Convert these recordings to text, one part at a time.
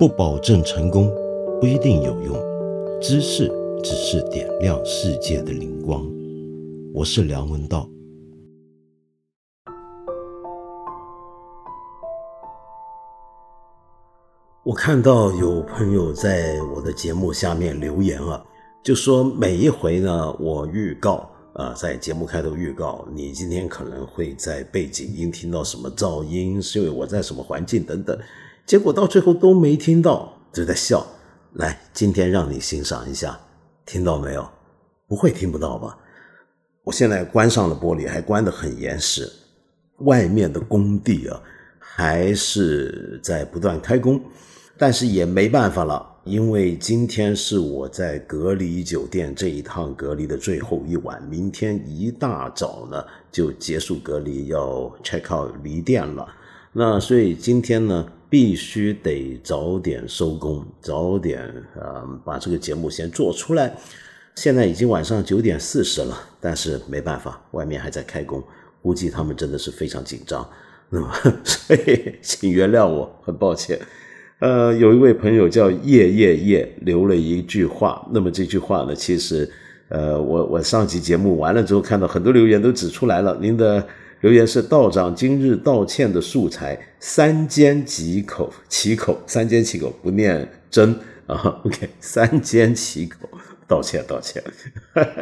不保证成功，不一定有用。知识只是点亮世界的灵光。我是梁文道。我看到有朋友在我的节目下面留言啊，就说每一回呢，我预告。啊，在节目开头预告，你今天可能会在背景音听到什么噪音，是因为我在什么环境等等，结果到最后都没听到，就在笑。来，今天让你欣赏一下，听到没有？不会听不到吧？我现在关上了玻璃，还关得很严实，外面的工地啊，还是在不断开工，但是也没办法了。因为今天是我在隔离酒店这一趟隔离的最后一晚，明天一大早呢就结束隔离，要 check out 离店了。那所以今天呢必须得早点收工，早点啊把这个节目先做出来。现在已经晚上九点四十了，但是没办法，外面还在开工，估计他们真的是非常紧张。那么 所以请原谅我，很抱歉。呃，有一位朋友叫叶叶叶留了一句话，那么这句话呢，其实，呃，我我上集节目完了之后，看到很多留言都指出来了。您的留言是道长今日道歉的素材，三缄其口，其口三缄其口，不念真啊。OK，三缄其口，道歉道歉。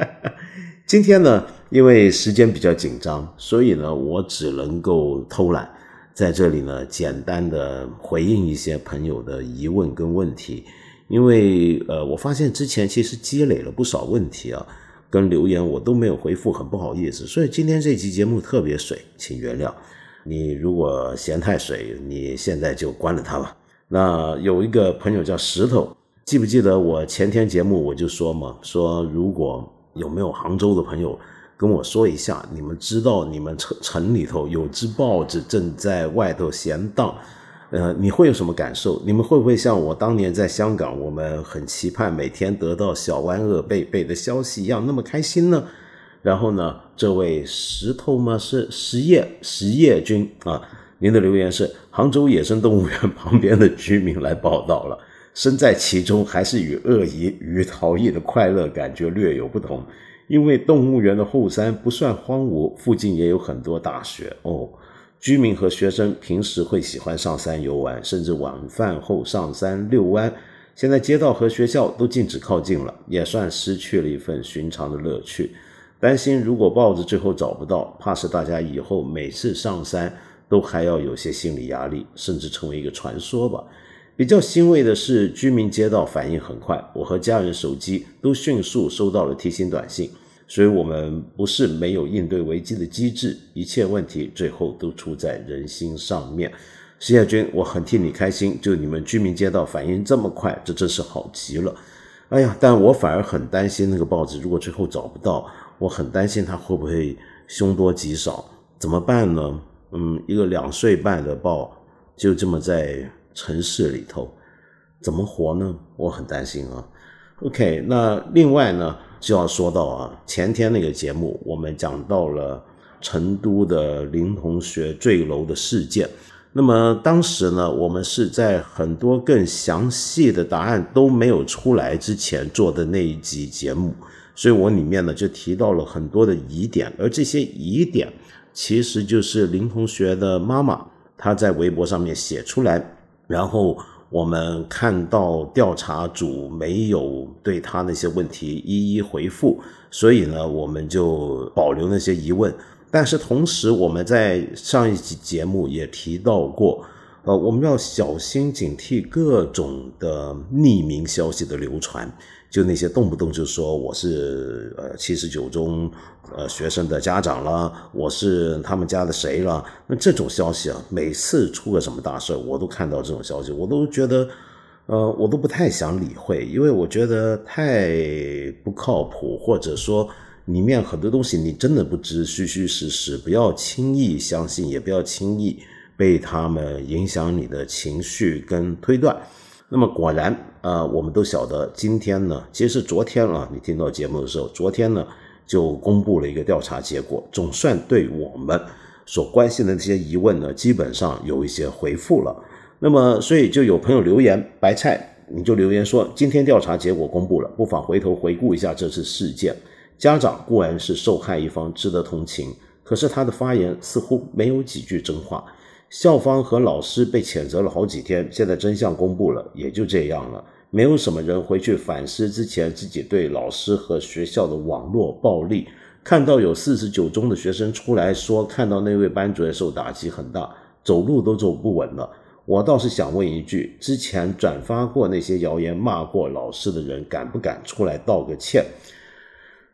今天呢，因为时间比较紧张，所以呢，我只能够偷懒。在这里呢，简单的回应一些朋友的疑问跟问题，因为呃，我发现之前其实积累了不少问题啊，跟留言我都没有回复，很不好意思，所以今天这期节目特别水，请原谅。你如果嫌太水，你现在就关了它吧。那有一个朋友叫石头，记不记得我前天节目我就说嘛，说如果有没有杭州的朋友。跟我说一下，你们知道你们城城里头有只豹子正在外头闲荡，呃，你会有什么感受？你们会不会像我当年在香港，我们很期盼每天得到小湾鳄贝贝的消息一样那么开心呢？然后呢，这位石头吗？是石业石业君啊，您的留言是杭州野生动物园旁边的居民来报道了，身在其中还是与鳄鱼与逃逸的快乐感觉略有不同。因为动物园的后山不算荒芜，附近也有很多大学哦。居民和学生平时会喜欢上山游玩，甚至晚饭后上山遛弯。现在街道和学校都禁止靠近了，也算失去了一份寻常的乐趣。担心如果豹子最后找不到，怕是大家以后每次上山都还要有些心理压力，甚至成为一个传说吧。比较欣慰的是，居民街道反应很快，我和家人手机都迅速收到了提醒短信，所以我们不是没有应对危机的机制，一切问题最后都出在人心上面。石亚军，我很替你开心，就你们居民街道反应这么快，这真是好极了。哎呀，但我反而很担心那个豹子，如果最后找不到，我很担心它会不会凶多吉少，怎么办呢？嗯，一个两岁半的豹就这么在。城市里头怎么活呢？我很担心啊。OK，那另外呢就要说到啊，前天那个节目我们讲到了成都的林同学坠楼的事件。那么当时呢，我们是在很多更详细的答案都没有出来之前做的那一集节目，所以我里面呢就提到了很多的疑点，而这些疑点其实就是林同学的妈妈她在微博上面写出来。然后我们看到调查组没有对他那些问题一一回复，所以呢，我们就保留那些疑问。但是同时，我们在上一集节目也提到过，呃，我们要小心警惕各种的匿名消息的流传。就那些动不动就说我是呃七十九中呃学生的家长了，我是他们家的谁了？那这种消息啊，每次出个什么大事我都看到这种消息，我都觉得，呃，我都不太想理会，因为我觉得太不靠谱，或者说里面很多东西你真的不知虚虚实实，不要轻易相信，也不要轻易被他们影响你的情绪跟推断。那么果然啊，我们都晓得，今天呢，其实是昨天啊，你听到节目的时候，昨天呢就公布了一个调查结果，总算对我们所关心的这些疑问呢，基本上有一些回复了。那么，所以就有朋友留言，白菜你就留言说，今天调查结果公布了，不妨回头回顾一下这次事件。家长固然是受害一方，值得同情，可是他的发言似乎没有几句真话。校方和老师被谴责了好几天，现在真相公布了，也就这样了。没有什么人回去反思之前自己对老师和学校的网络暴力。看到有四十九中的学生出来说，看到那位班主任受打击很大，走路都走不稳了。我倒是想问一句：之前转发过那些谣言、骂过老师的人，敢不敢出来道个歉？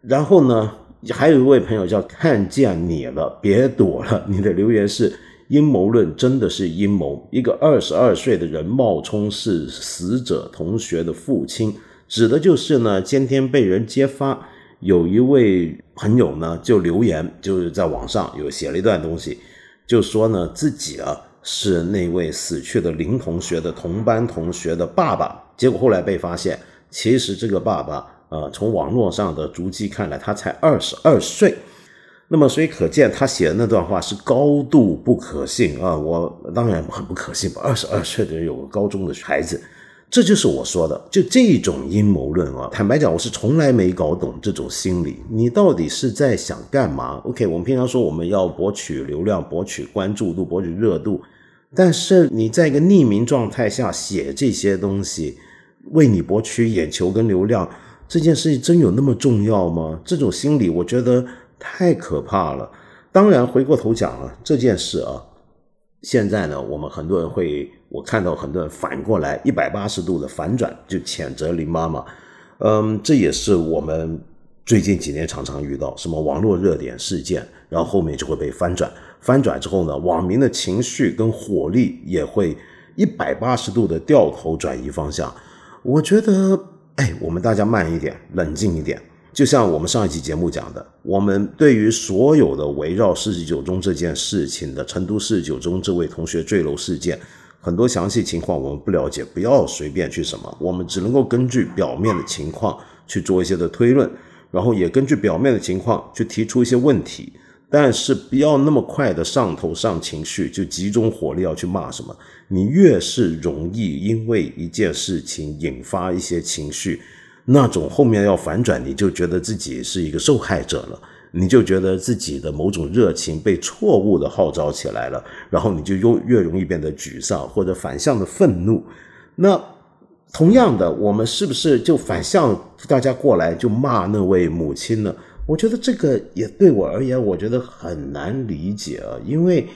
然后呢，还有一位朋友叫看见你了，别躲了。你的留言是。阴谋论真的是阴谋。一个二十二岁的人冒充是死者同学的父亲，指的就是呢。今天被人揭发，有一位朋友呢就留言，就是在网上有写了一段东西，就说呢自己啊是那位死去的林同学的同班同学的爸爸。结果后来被发现，其实这个爸爸呃从网络上的足迹看来，他才二十二岁。那么，所以可见他写的那段话是高度不可信啊！我当然很不可信吧。二十二岁的人有个高中的孩子，这就是我说的，就这种阴谋论啊！坦白讲，我是从来没搞懂这种心理。你到底是在想干嘛？OK，我们平常说我们要博取流量、博取关注度、博取热度，但是你在一个匿名状态下写这些东西，为你博取眼球跟流量，这件事情真有那么重要吗？这种心理，我觉得。太可怕了！当然，回过头讲啊，这件事啊，现在呢，我们很多人会，我看到很多人反过来一百八十度的反转，就谴责林妈妈。嗯，这也是我们最近几年常常遇到什么网络热点事件，然后后面就会被翻转，翻转之后呢，网民的情绪跟火力也会一百八十度的掉头转移方向。我觉得，哎，我们大家慢一点，冷静一点。就像我们上一期节目讲的，我们对于所有的围绕四十九中这件事情的成都四十九中这位同学坠楼事件，很多详细情况我们不了解，不要随便去什么，我们只能够根据表面的情况去做一些的推论，然后也根据表面的情况去提出一些问题，但是不要那么快的上头上情绪，就集中火力要去骂什么，你越是容易因为一件事情引发一些情绪。那种后面要反转，你就觉得自己是一个受害者了，你就觉得自己的某种热情被错误的号召起来了，然后你就越越容易变得沮丧或者反向的愤怒。那同样的，我们是不是就反向大家过来就骂那位母亲呢？我觉得这个也对我而言，我觉得很难理解啊，因为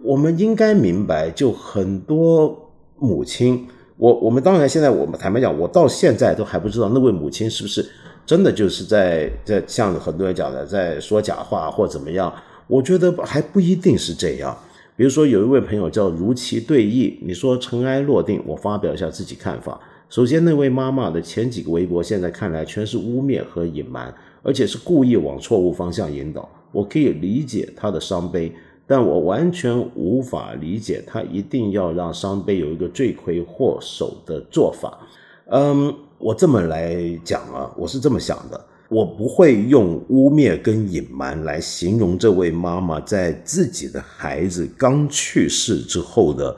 我们应该明白，就很多母亲。我我们当然现在我们坦白讲，我到现在都还不知道那位母亲是不是真的就是在在像很多人讲的在说假话或怎么样。我觉得还不一定是这样。比如说有一位朋友叫如期对弈，你说尘埃落定，我发表一下自己看法。首先，那位妈妈的前几个微博现在看来全是污蔑和隐瞒，而且是故意往错误方向引导。我可以理解她的伤悲。但我完全无法理解他一定要让伤悲有一个罪魁祸首的做法。嗯，我这么来讲啊，我是这么想的，我不会用污蔑跟隐瞒来形容这位妈妈在自己的孩子刚去世之后的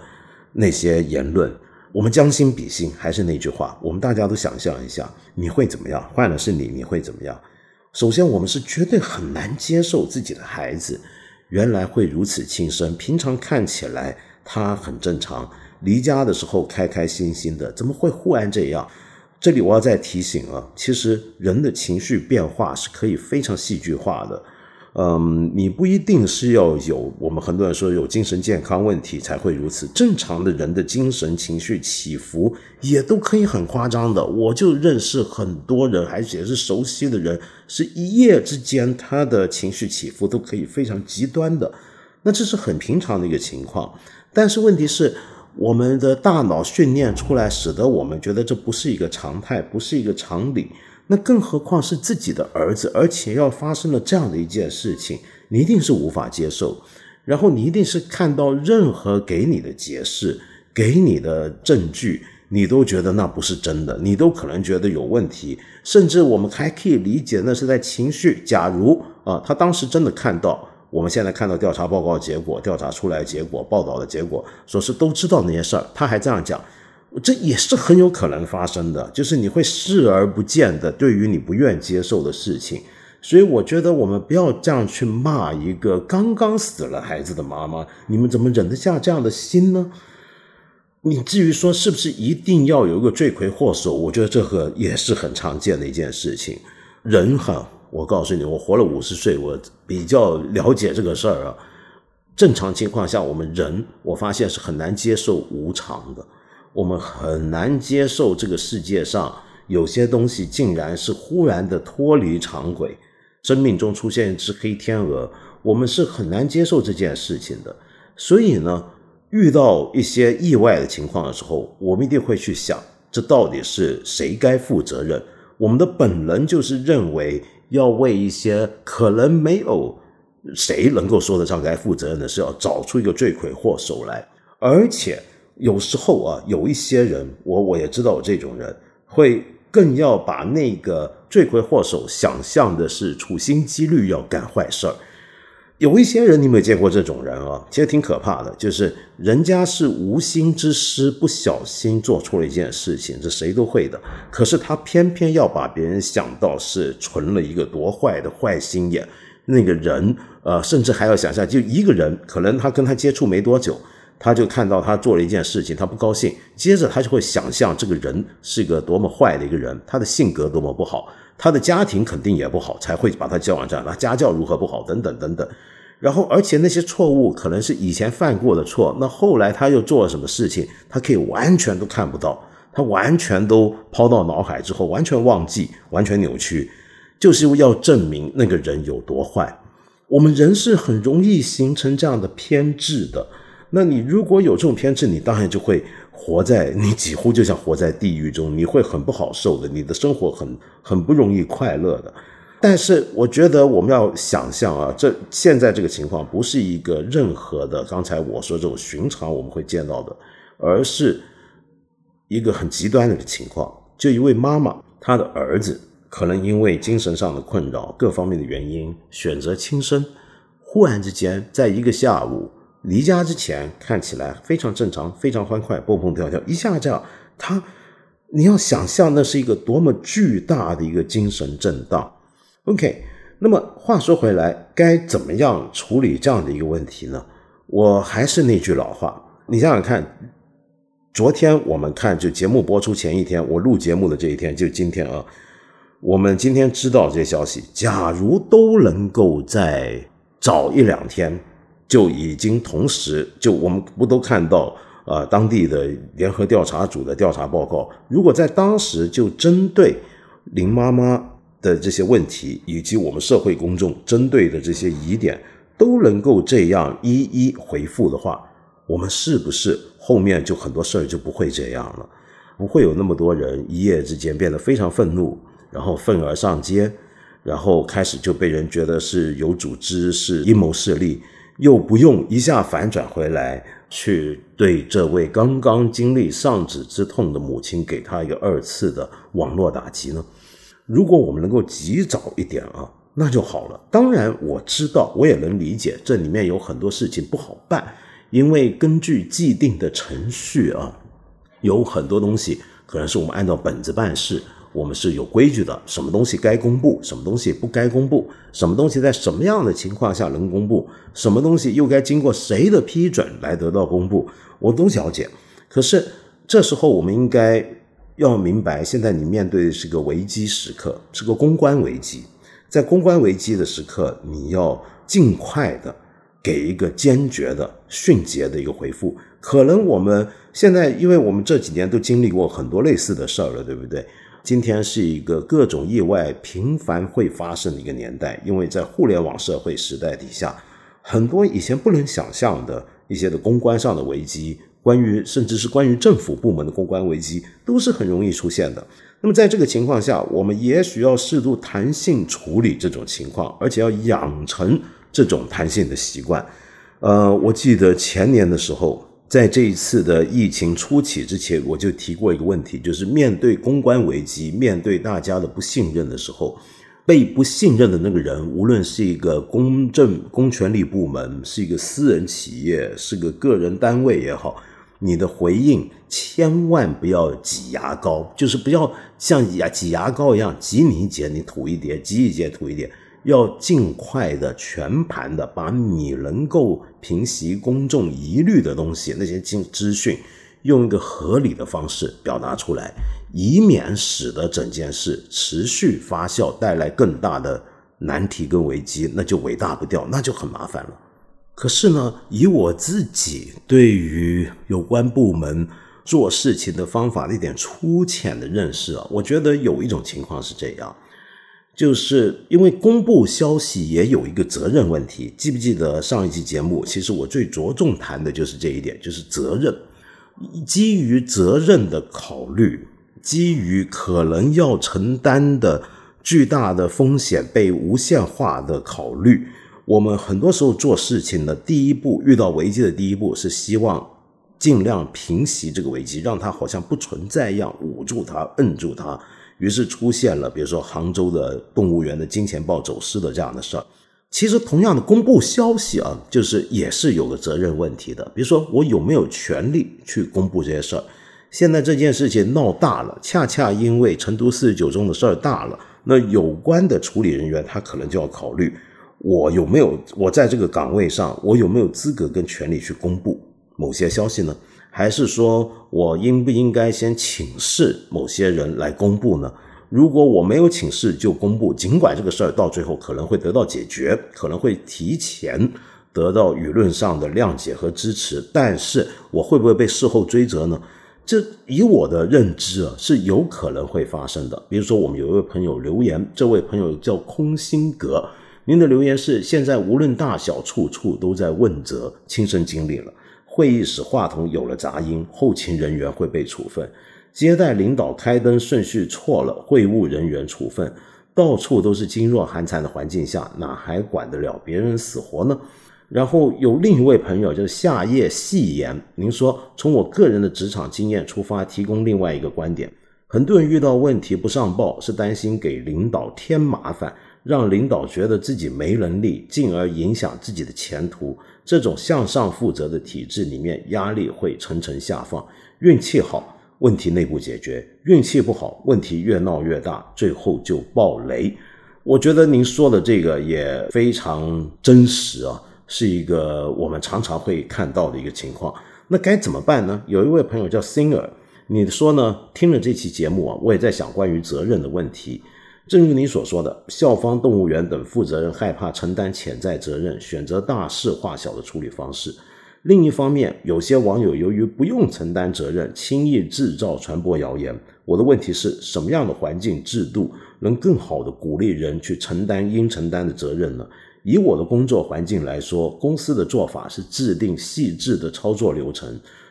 那些言论。我们将心比心，还是那句话，我们大家都想象一下，你会怎么样？换了是你，你会怎么样？首先，我们是绝对很难接受自己的孩子。原来会如此轻生，平常看起来他很正常，离家的时候开开心心的，怎么会忽然这样？这里我要再提醒啊，其实人的情绪变化是可以非常戏剧化的。嗯，你不一定是要有我们很多人说有精神健康问题才会如此，正常的人的精神情绪起伏也都可以很夸张的。我就认识很多人，而且是熟悉的人，是一夜之间他的情绪起伏都可以非常极端的，那这是很平常的一个情况。但是问题是，我们的大脑训练出来，使得我们觉得这不是一个常态，不是一个常理。那更何况是自己的儿子，而且要发生了这样的一件事情，你一定是无法接受。然后你一定是看到任何给你的解释、给你的证据，你都觉得那不是真的，你都可能觉得有问题。甚至我们还可以理解，那是在情绪。假如啊，他当时真的看到。我们现在看到调查报告结果、调查出来结果、报道的结果，说是都知道那些事儿，他还这样讲，这也是很有可能发生的，就是你会视而不见的，对于你不愿接受的事情。所以我觉得我们不要这样去骂一个刚刚死了孩子的妈妈，你们怎么忍得下这样的心呢？你至于说是不是一定要有一个罪魁祸首，我觉得这个也是很常见的一件事情。人哈，我告诉你，我活了五十岁，我比较了解这个事儿啊。正常情况下，我们人我发现是很难接受无常的，我们很难接受这个世界上有些东西竟然是忽然的脱离常轨。生命中出现一只黑天鹅，我们是很难接受这件事情的。所以呢，遇到一些意外的情况的时候，我们一定会去想，这到底是谁该负责任？我们的本能就是认为要为一些可能没有谁能够说得上该负责任的事，要找出一个罪魁祸首来。而且有时候啊，有一些人，我我也知道有这种人会。更要把那个罪魁祸首想象的是处心积虑要干坏事儿。有一些人，你没有见过这种人啊？其实挺可怕的，就是人家是无心之失，不小心做出了一件事情，这谁都会的。可是他偏偏要把别人想到是存了一个多坏的坏心眼。那个人，呃，甚至还要想象，就一个人，可能他跟他接触没多久。他就看到他做了一件事情，他不高兴，接着他就会想象这个人是个多么坏的一个人，他的性格多么不好，他的家庭肯定也不好，才会把他交往这样。那家教如何不好，等等等等。然后，而且那些错误可能是以前犯过的错，那后来他又做了什么事情，他可以完全都看不到，他完全都抛到脑海之后，完全忘记，完全扭曲，就是要证明那个人有多坏。我们人是很容易形成这样的偏执的。那你如果有这种偏执，你当然就会活在你几乎就像活在地狱中，你会很不好受的，你的生活很很不容易快乐的。但是我觉得我们要想象啊，这现在这个情况不是一个任何的刚才我说这种寻常我们会见到的，而是一个很极端的情况。就一位妈妈，她的儿子可能因为精神上的困扰、各方面的原因选择轻生，忽然之间在一个下午。离家之前看起来非常正常，非常欢快，蹦蹦跳跳，一下这样，他，你要想象那是一个多么巨大的一个精神震荡。OK，那么话说回来，该怎么样处理这样的一个问题呢？我还是那句老话，你想想看，昨天我们看就节目播出前一天，我录节目的这一天就今天啊，我们今天知道这些消息，假如都能够在早一两天。就已经同时，就我们不都看到，呃，当地的联合调查组的调查报告。如果在当时就针对林妈妈的这些问题，以及我们社会公众针对的这些疑点，都能够这样一一回复的话，我们是不是后面就很多事儿就不会这样了？不会有那么多人一夜之间变得非常愤怒，然后愤而上街，然后开始就被人觉得是有组织、是阴谋势力。又不用一下反转回来，去对这位刚刚经历丧子之痛的母亲给她一个二次的网络打击呢？如果我们能够及早一点啊，那就好了。当然，我知道，我也能理解这里面有很多事情不好办，因为根据既定的程序啊，有很多东西可能是我们按照本子办事。我们是有规矩的，什么东西该公布，什么东西不该公布，什么东西在什么样的情况下能公布，什么东西又该经过谁的批准来得到公布，我都了解。可是这时候我们应该要明白，现在你面对的是个危机时刻，是个公关危机。在公关危机的时刻，你要尽快的给一个坚决的、迅捷的一个回复。可能我们现在，因为我们这几年都经历过很多类似的事儿了，对不对？今天是一个各种意外频繁会发生的一个年代，因为在互联网社会时代底下，很多以前不能想象的一些的公关上的危机，关于甚至是关于政府部门的公关危机，都是很容易出现的。那么在这个情况下，我们也许要适度弹性处理这种情况，而且要养成这种弹性的习惯。呃，我记得前年的时候。在这一次的疫情初期之前，我就提过一个问题，就是面对公关危机、面对大家的不信任的时候，被不信任的那个人，无论是一个公正公权力部门，是一个私人企业，是个个人单位也好，你的回应千万不要挤牙膏，就是不要像牙挤牙膏一样挤你一截你吐一叠，挤一截吐一叠，要尽快的全盘的把你能够平息公众疑虑的东西，那些资资讯，用一个合理的方式表达出来。以免使得整件事持续发酵，带来更大的难题跟危机，那就尾大不掉，那就很麻烦了。可是呢，以我自己对于有关部门做事情的方法的一点粗浅的认识啊，我觉得有一种情况是这样，就是因为公布消息也有一个责任问题。记不记得上一期节目？其实我最着重谈的就是这一点，就是责任。基于责任的考虑。基于可能要承担的巨大的风险被无限化的考虑，我们很多时候做事情的第一步，遇到危机的第一步是希望尽量平息这个危机，让它好像不存在一样，捂住它，摁住它。于是出现了，比如说杭州的动物园的金钱豹走失的这样的事儿。其实，同样的公布消息啊，就是也是有个责任问题的。比如说，我有没有权利去公布这些事儿？现在这件事情闹大了，恰恰因为成都四十九中的事儿大了，那有关的处理人员他可能就要考虑，我有没有我在这个岗位上，我有没有资格跟权利去公布某些消息呢？还是说我应不应该先请示某些人来公布呢？如果我没有请示就公布，尽管这个事儿到最后可能会得到解决，可能会提前得到舆论上的谅解和支持，但是我会不会被事后追责呢？这以我的认知啊，是有可能会发生的。比如说，我们有一位朋友留言，这位朋友叫空心阁，您的留言是：现在无论大小，处处都在问责，亲身经历了。会议室话筒有了杂音，后勤人员会被处分；接待领导开灯顺序错了，会务人员处分。到处都是噤若寒蝉的环境下，哪还管得了别人死活呢？然后有另一位朋友就是夏夜细言，您说从我个人的职场经验出发，提供另外一个观点：很多人遇到问题不上报，是担心给领导添麻烦，让领导觉得自己没能力，进而影响自己的前途。这种向上负责的体制里面，压力会层层下放。运气好，问题内部解决；运气不好，问题越闹越大，最后就爆雷。我觉得您说的这个也非常真实啊。是一个我们常常会看到的一个情况，那该怎么办呢？有一位朋友叫 Singer，你说呢？听了这期节目啊，我也在想关于责任的问题。正如你所说的，校方、动物园等负责人害怕承担潜在责任，选择大事化小的处理方式。另一方面，有些网友由于不用承担责任，轻易制造、传播谣言。我的问题是什么样的环境、制度能更好的鼓励人去承担应承担的责任呢？以我的工作环境来说，公司的做法是制定细致的操作流程。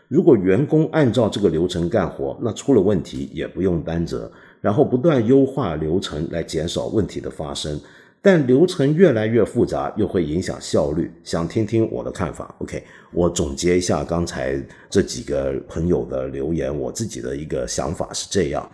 如果员工按照这个流程干活，那出了问题也不用担责，然后不断优化流程来减少问题的发生。但流程越来越复杂，又会影响效率。想听听我的看法？OK，我总结一下刚才这几个朋友的留言，我自己的一个想法是这样。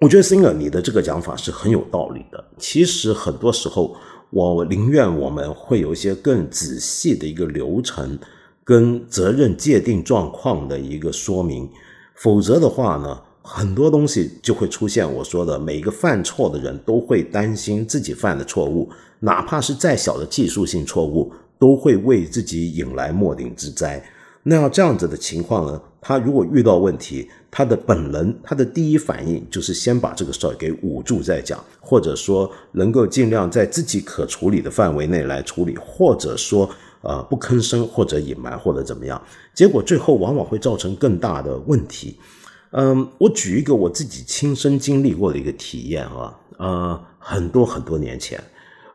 我觉得 Singer 你的这个讲法是很有道理的。其实很多时候。我宁愿我们会有一些更仔细的一个流程，跟责任界定状况的一个说明，否则的话呢，很多东西就会出现我说的，每一个犯错的人都会担心自己犯的错误，哪怕是再小的技术性错误，都会为自己引来莫顶之灾。那要这样子的情况呢？他如果遇到问题，他的本能，他的第一反应就是先把这个事儿给捂住再讲，或者说能够尽量在自己可处理的范围内来处理，或者说呃不吭声或者隐瞒或者怎么样，结果最后往往会造成更大的问题。嗯，我举一个我自己亲身经历过的一个体验啊，呃，很多很多年前，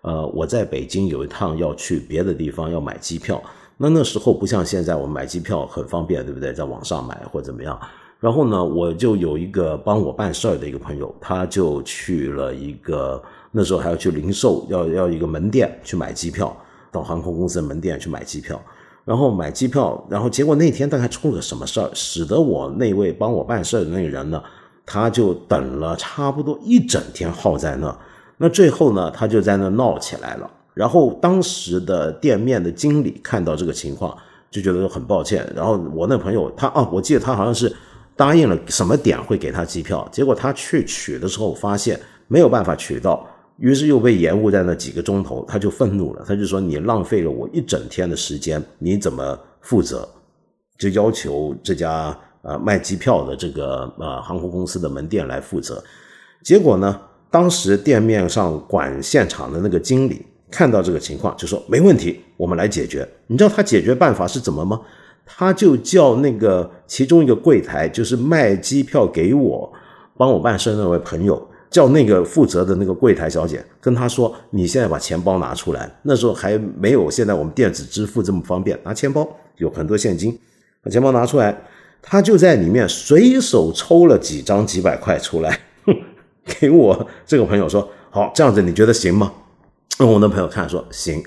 呃，我在北京有一趟要去别的地方要买机票。那那时候不像现在，我买机票很方便，对不对？在网上买或怎么样。然后呢，我就有一个帮我办事儿的一个朋友，他就去了一个那时候还要去零售，要要一个门店去买机票，到航空公司的门店去买机票。然后买机票，然后结果那天大概出了个什么事儿，使得我那位帮我办事的那个人呢，他就等了差不多一整天耗在那。那最后呢，他就在那闹起来了。然后当时的店面的经理看到这个情况，就觉得很抱歉。然后我那朋友他啊，我记得他好像是答应了什么点会给他机票，结果他去取的时候发现没有办法取到，于是又被延误在那几个钟头，他就愤怒了，他就说你浪费了我一整天的时间，你怎么负责？就要求这家呃卖机票的这个呃航空公司的门店来负责。结果呢，当时店面上管现场的那个经理。看到这个情况，就说没问题，我们来解决。你知道他解决办法是怎么吗？他就叫那个其中一个柜台，就是卖机票给我、帮我办事那位朋友，叫那个负责的那个柜台小姐，跟他说：“你现在把钱包拿出来。”那时候还没有现在我们电子支付这么方便，拿钱包有很多现金，把钱包拿出来，他就在里面随手抽了几张几百块出来，给我这个朋友说：“好，这样子你觉得行吗？”我那朋友看说行，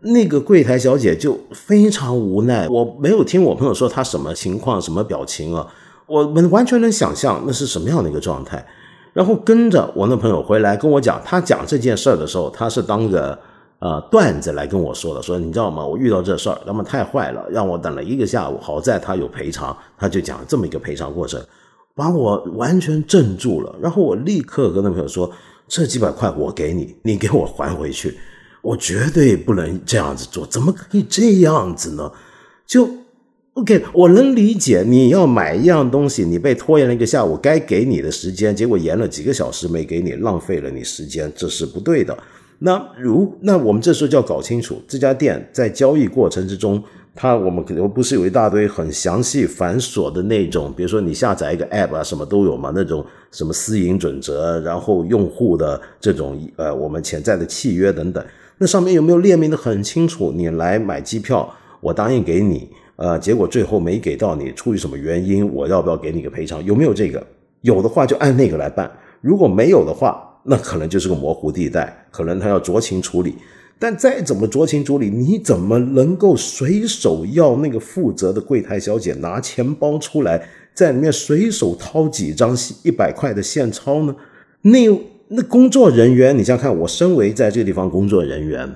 那个柜台小姐就非常无奈。我没有听我朋友说她什么情况、什么表情啊，我们完全能想象那是什么样的一个状态。然后跟着我那朋友回来跟我讲，他讲这件事儿的时候，他是当个呃段子来跟我说的。说你知道吗？我遇到这事儿，那么太坏了，让我等了一个下午。好在他有赔偿，他就讲这么一个赔偿过程，把我完全镇住了。然后我立刻跟那朋友说。这几百块我给你，你给我还回去，我绝对不能这样子做，怎么可以这样子呢？就 OK，我能理解你要买一样东西，你被拖延了一个下午，该给你的时间，结果延了几个小时没给你，浪费了你时间，这是不对的。那如那我们这时候就要搞清楚，这家店在交易过程之中。它我们可能不是有一大堆很详细繁琐的那种，比如说你下载一个 app 啊，什么都有嘛，那种什么私隐准则，然后用户的这种呃我们潜在的契约等等，那上面有没有列明的很清楚？你来买机票，我答应给你，呃，结果最后没给到你，出于什么原因，我要不要给你个赔偿？有没有这个？有的话就按那个来办，如果没有的话，那可能就是个模糊地带，可能他要酌情处理。但再怎么酌情处理，你怎么能够随手要那个负责的柜台小姐拿钱包出来，在里面随手掏几张一百块的现钞呢？那那工作人员，你想想看，我身为在这个地方工作人员，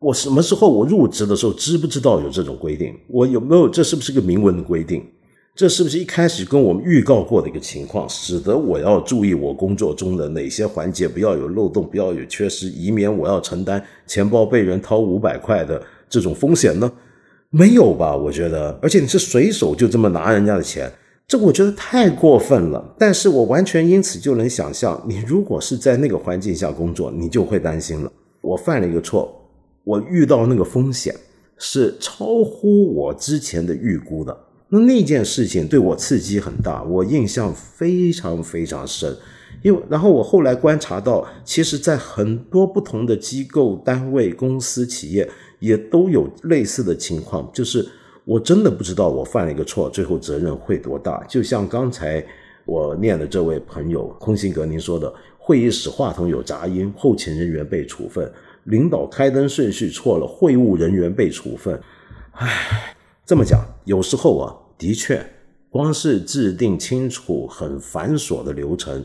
我什么时候我入职的时候知不知道有这种规定？我有没有？这是不是个明文的规定？这是不是一开始跟我们预告过的一个情况，使得我要注意我工作中的哪些环节不要有漏洞，不要有缺失，以免我要承担钱包被人掏五百块的这种风险呢？没有吧？我觉得，而且你是随手就这么拿人家的钱，这我觉得太过分了。但是我完全因此就能想象，你如果是在那个环境下工作，你就会担心了。我犯了一个错，我遇到那个风险是超乎我之前的预估的。那那件事情对我刺激很大，我印象非常非常深，因为然后我后来观察到，其实，在很多不同的机构、单位、公司、企业也都有类似的情况，就是我真的不知道我犯了一个错，最后责任会多大。就像刚才我念的这位朋友空心格您说的，会议室话筒有杂音，后勤人员被处分；领导开灯顺序错了，会务人员被处分。唉。这么讲，有时候啊，的确，光是制定清楚很繁琐的流程，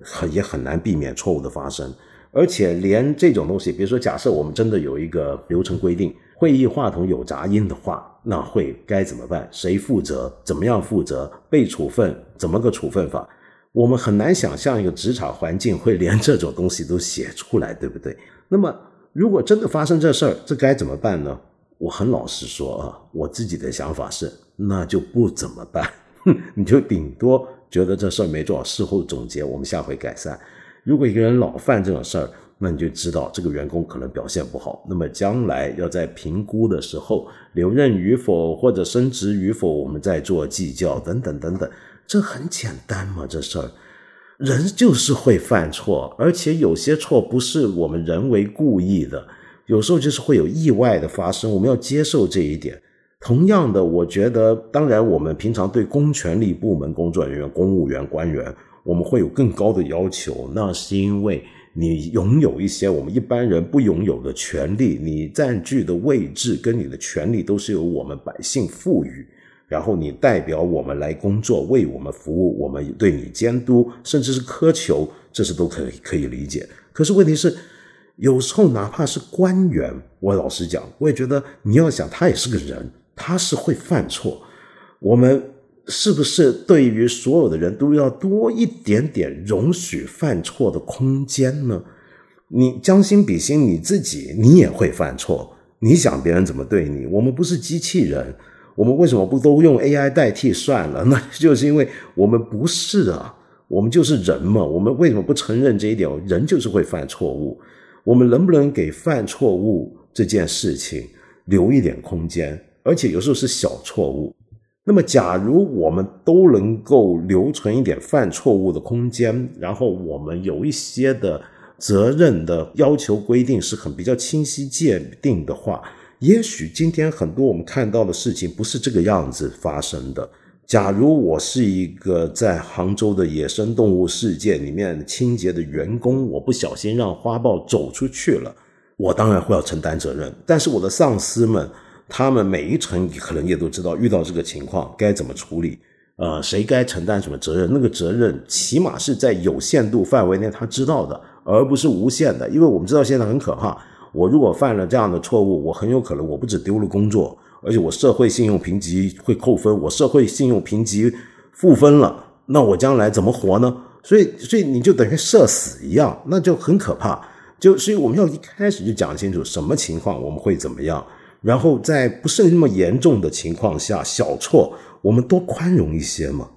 很也很难避免错误的发生。而且连这种东西，比如说，假设我们真的有一个流程规定，会议话筒有杂音的话，那会该怎么办？谁负责？怎么样负责？被处分？怎么个处分法？我们很难想象一个职场环境会连这种东西都写出来，对不对？那么，如果真的发生这事儿，这该怎么办呢？我很老实说啊，我自己的想法是，那就不怎么办，你就顶多觉得这事儿没做好，事后总结，我们下回改善。如果一个人老犯这种事儿，那你就知道这个员工可能表现不好，那么将来要在评估的时候留任与否或者升职与否，我们再做计较等等等等。这很简单嘛，这事儿，人就是会犯错，而且有些错不是我们人为故意的。有时候就是会有意外的发生，我们要接受这一点。同样的，我觉得，当然，我们平常对公权力部门工作人员、公务员、官员，我们会有更高的要求。那是因为你拥有一些我们一般人不拥有的权利，你占据的位置跟你的权利都是由我们百姓赋予。然后你代表我们来工作，为我们服务，我们对你监督，甚至是苛求，这是都可以可以理解。可是问题是，有时候哪怕是官员，我老实讲，我也觉得你要想，他也是个人，他是会犯错。我们是不是对于所有的人都要多一点点容许犯错的空间呢？你将心比心，你自己你也会犯错。你想别人怎么对你？我们不是机器人，我们为什么不都用 AI 代替算了？那就是因为我们不是啊，我们就是人嘛。我们为什么不承认这一点？人就是会犯错误。我们能不能给犯错误这件事情留一点空间？而且有时候是小错误。那么，假如我们都能够留存一点犯错误的空间，然后我们有一些的责任的要求规定是很比较清晰界定的话，也许今天很多我们看到的事情不是这个样子发生的。假如我是一个在杭州的野生动物世界里面清洁的员工，我不小心让花豹走出去了，我当然会要承担责任。但是我的上司们。他们每一层可能也都知道，遇到这个情况该怎么处理，呃，谁该承担什么责任？那个责任起码是在有限度范围内他知道的，而不是无限的。因为我们知道现在很可怕，我如果犯了这样的错误，我很有可能我不止丢了工作，而且我社会信用评级会扣分，我社会信用评级负分了，那我将来怎么活呢？所以，所以你就等于社死一样，那就很可怕。就所以我们要一开始就讲清楚什么情况我们会怎么样。然后在不是那么严重的情况下，小错我们多宽容一些嘛。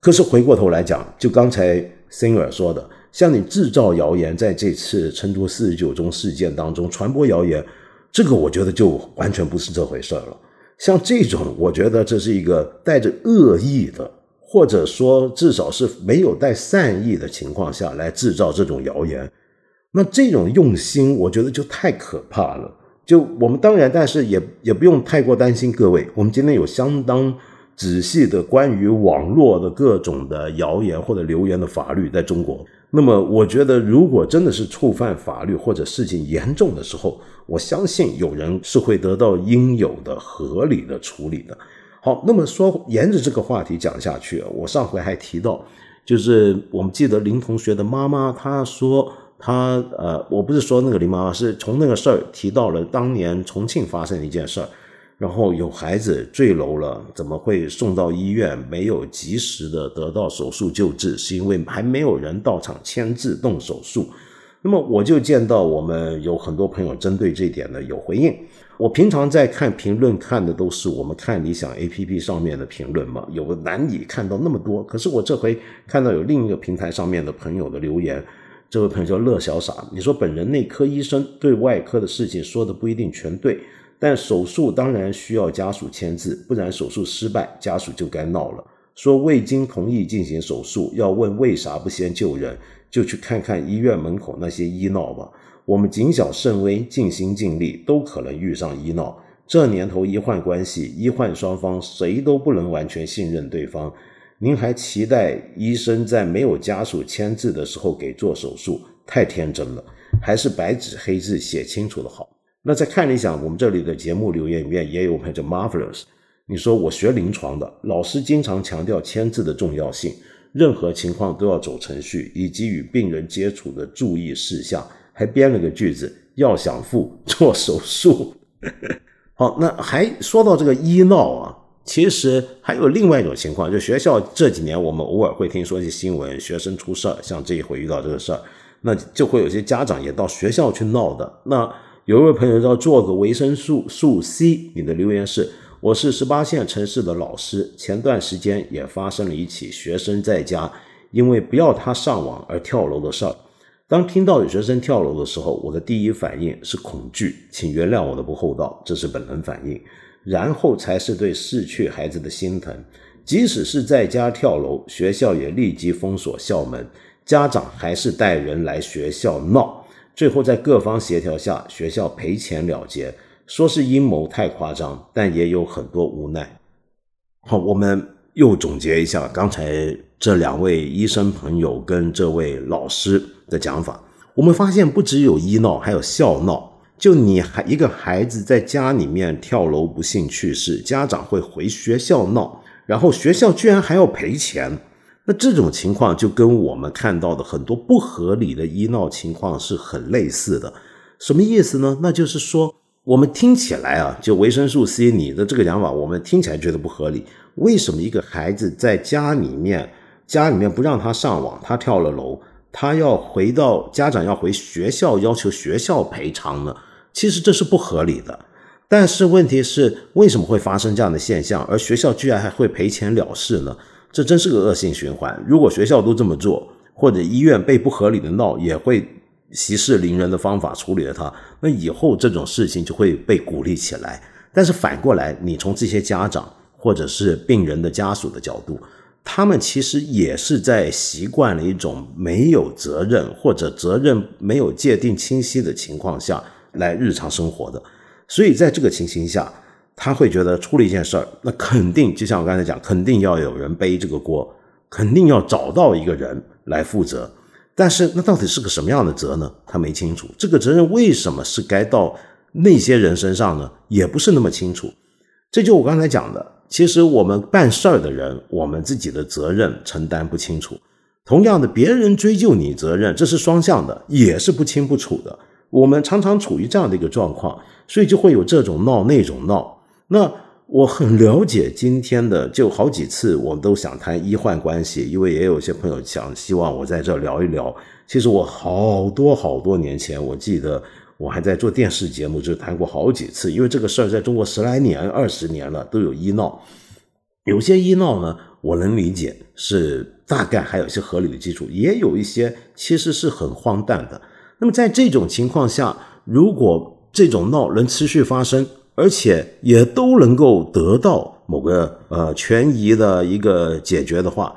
可是回过头来讲，就刚才 Singer 说的，像你制造谣言，在这次成都四十九中事件当中传播谣言，这个我觉得就完全不是这回事了。像这种，我觉得这是一个带着恶意的，或者说至少是没有带善意的情况下来制造这种谣言，那这种用心，我觉得就太可怕了。就我们当然，但是也也不用太过担心各位。我们今天有相当仔细的关于网络的各种的谣言或者流言的法律在中国。那么，我觉得如果真的是触犯法律或者事情严重的时候，我相信有人是会得到应有的合理的处理的。好，那么说沿着这个话题讲下去，我上回还提到，就是我们记得林同学的妈妈她说。她呃，我不是说那个林妈妈，是从那个事儿提到了当年重庆发生的一件事儿，然后有孩子坠楼了，怎么会送到医院没有及时的得到手术救治？是因为还没有人到场签字动手术。那么我就见到我们有很多朋友针对这点呢有回应。我平常在看评论看的都是我们看理想 A P P 上面的评论嘛，有难以看到那么多。可是我这回看到有另一个平台上面的朋友的留言。这位朋友叫乐小傻，你说本人内科医生对外科的事情说的不一定全对，但手术当然需要家属签字，不然手术失败，家属就该闹了。说未经同意进行手术，要问为啥不先救人，就去看看医院门口那些医闹吧。我们谨小慎微，尽心尽力，都可能遇上医闹。这年头医患关系，医患双方谁都不能完全信任对方。您还期待医生在没有家属签字的时候给做手术？太天真了，还是白纸黑字写清楚的好。那再看一下，我们这里的节目留言里面也有朋友叫 Marvelous，你说我学临床的，老师经常强调签字的重要性，任何情况都要走程序，以及与病人接触的注意事项，还编了个句子，要想富做手术。好，那还说到这个医闹啊。其实还有另外一种情况，就学校这几年我们偶尔会听说一些新闻，学生出事儿，像这一回遇到这个事儿，那就会有些家长也到学校去闹的。那有一位朋友叫做个维生素素 C，你的留言是：我是十八线城市的老师，前段时间也发生了一起学生在家因为不要他上网而跳楼的事儿。当听到有学生跳楼的时候，我的第一反应是恐惧，请原谅我的不厚道，这是本能反应。然后才是对逝去孩子的心疼。即使是在家跳楼，学校也立即封锁校门，家长还是带人来学校闹。最后在各方协调下，学校赔钱了结。说是阴谋太夸张，但也有很多无奈。好，我们又总结一下刚才这两位医生朋友跟这位老师的讲法。我们发现不只有医闹，还有校闹。就你还一个孩子在家里面跳楼不幸去世，家长会回学校闹，然后学校居然还要赔钱。那这种情况就跟我们看到的很多不合理的医闹情况是很类似的。什么意思呢？那就是说，我们听起来啊，就维生素 C，你的这个讲法，我们听起来觉得不合理。为什么一个孩子在家里面，家里面不让他上网，他跳了楼，他要回到家长要回学校要求学校赔偿呢？其实这是不合理的。但是问题是，为什么会发生这样的现象，而学校居然还会赔钱了事呢？这真是个恶性循环。如果学校都这么做，或者医院被不合理的闹，也会息事宁人的方法处理了它，那以后这种事情就会被鼓励起来。但是反过来，你从这些家长或者是病人的家属的角度，他们其实也是在习惯了一种没有责任或者责任没有界定清晰的情况下来日常生活的。所以在这个情形下。他会觉得出了一件事儿，那肯定就像我刚才讲，肯定要有人背这个锅，肯定要找到一个人来负责。但是那到底是个什么样的责呢？他没清楚。这个责任为什么是该到那些人身上呢？也不是那么清楚。这就我刚才讲的，其实我们办事儿的人，我们自己的责任承担不清楚。同样的，别人追究你责任，这是双向的，也是不清不楚的。我们常常处于这样的一个状况，所以就会有这种闹那种闹。那我很了解今天的，就好几次我们都想谈医患关系，因为也有些朋友想希望我在这聊一聊。其实我好多好多年前，我记得我还在做电视节目，就谈过好几次。因为这个事儿在中国十来年、二十年了，都有医闹。有些医闹呢，我能理解，是大概还有一些合理的基础；也有一些其实是很荒诞的。那么在这种情况下，如果这种闹能持续发生，而且也都能够得到某个呃权益的一个解决的话，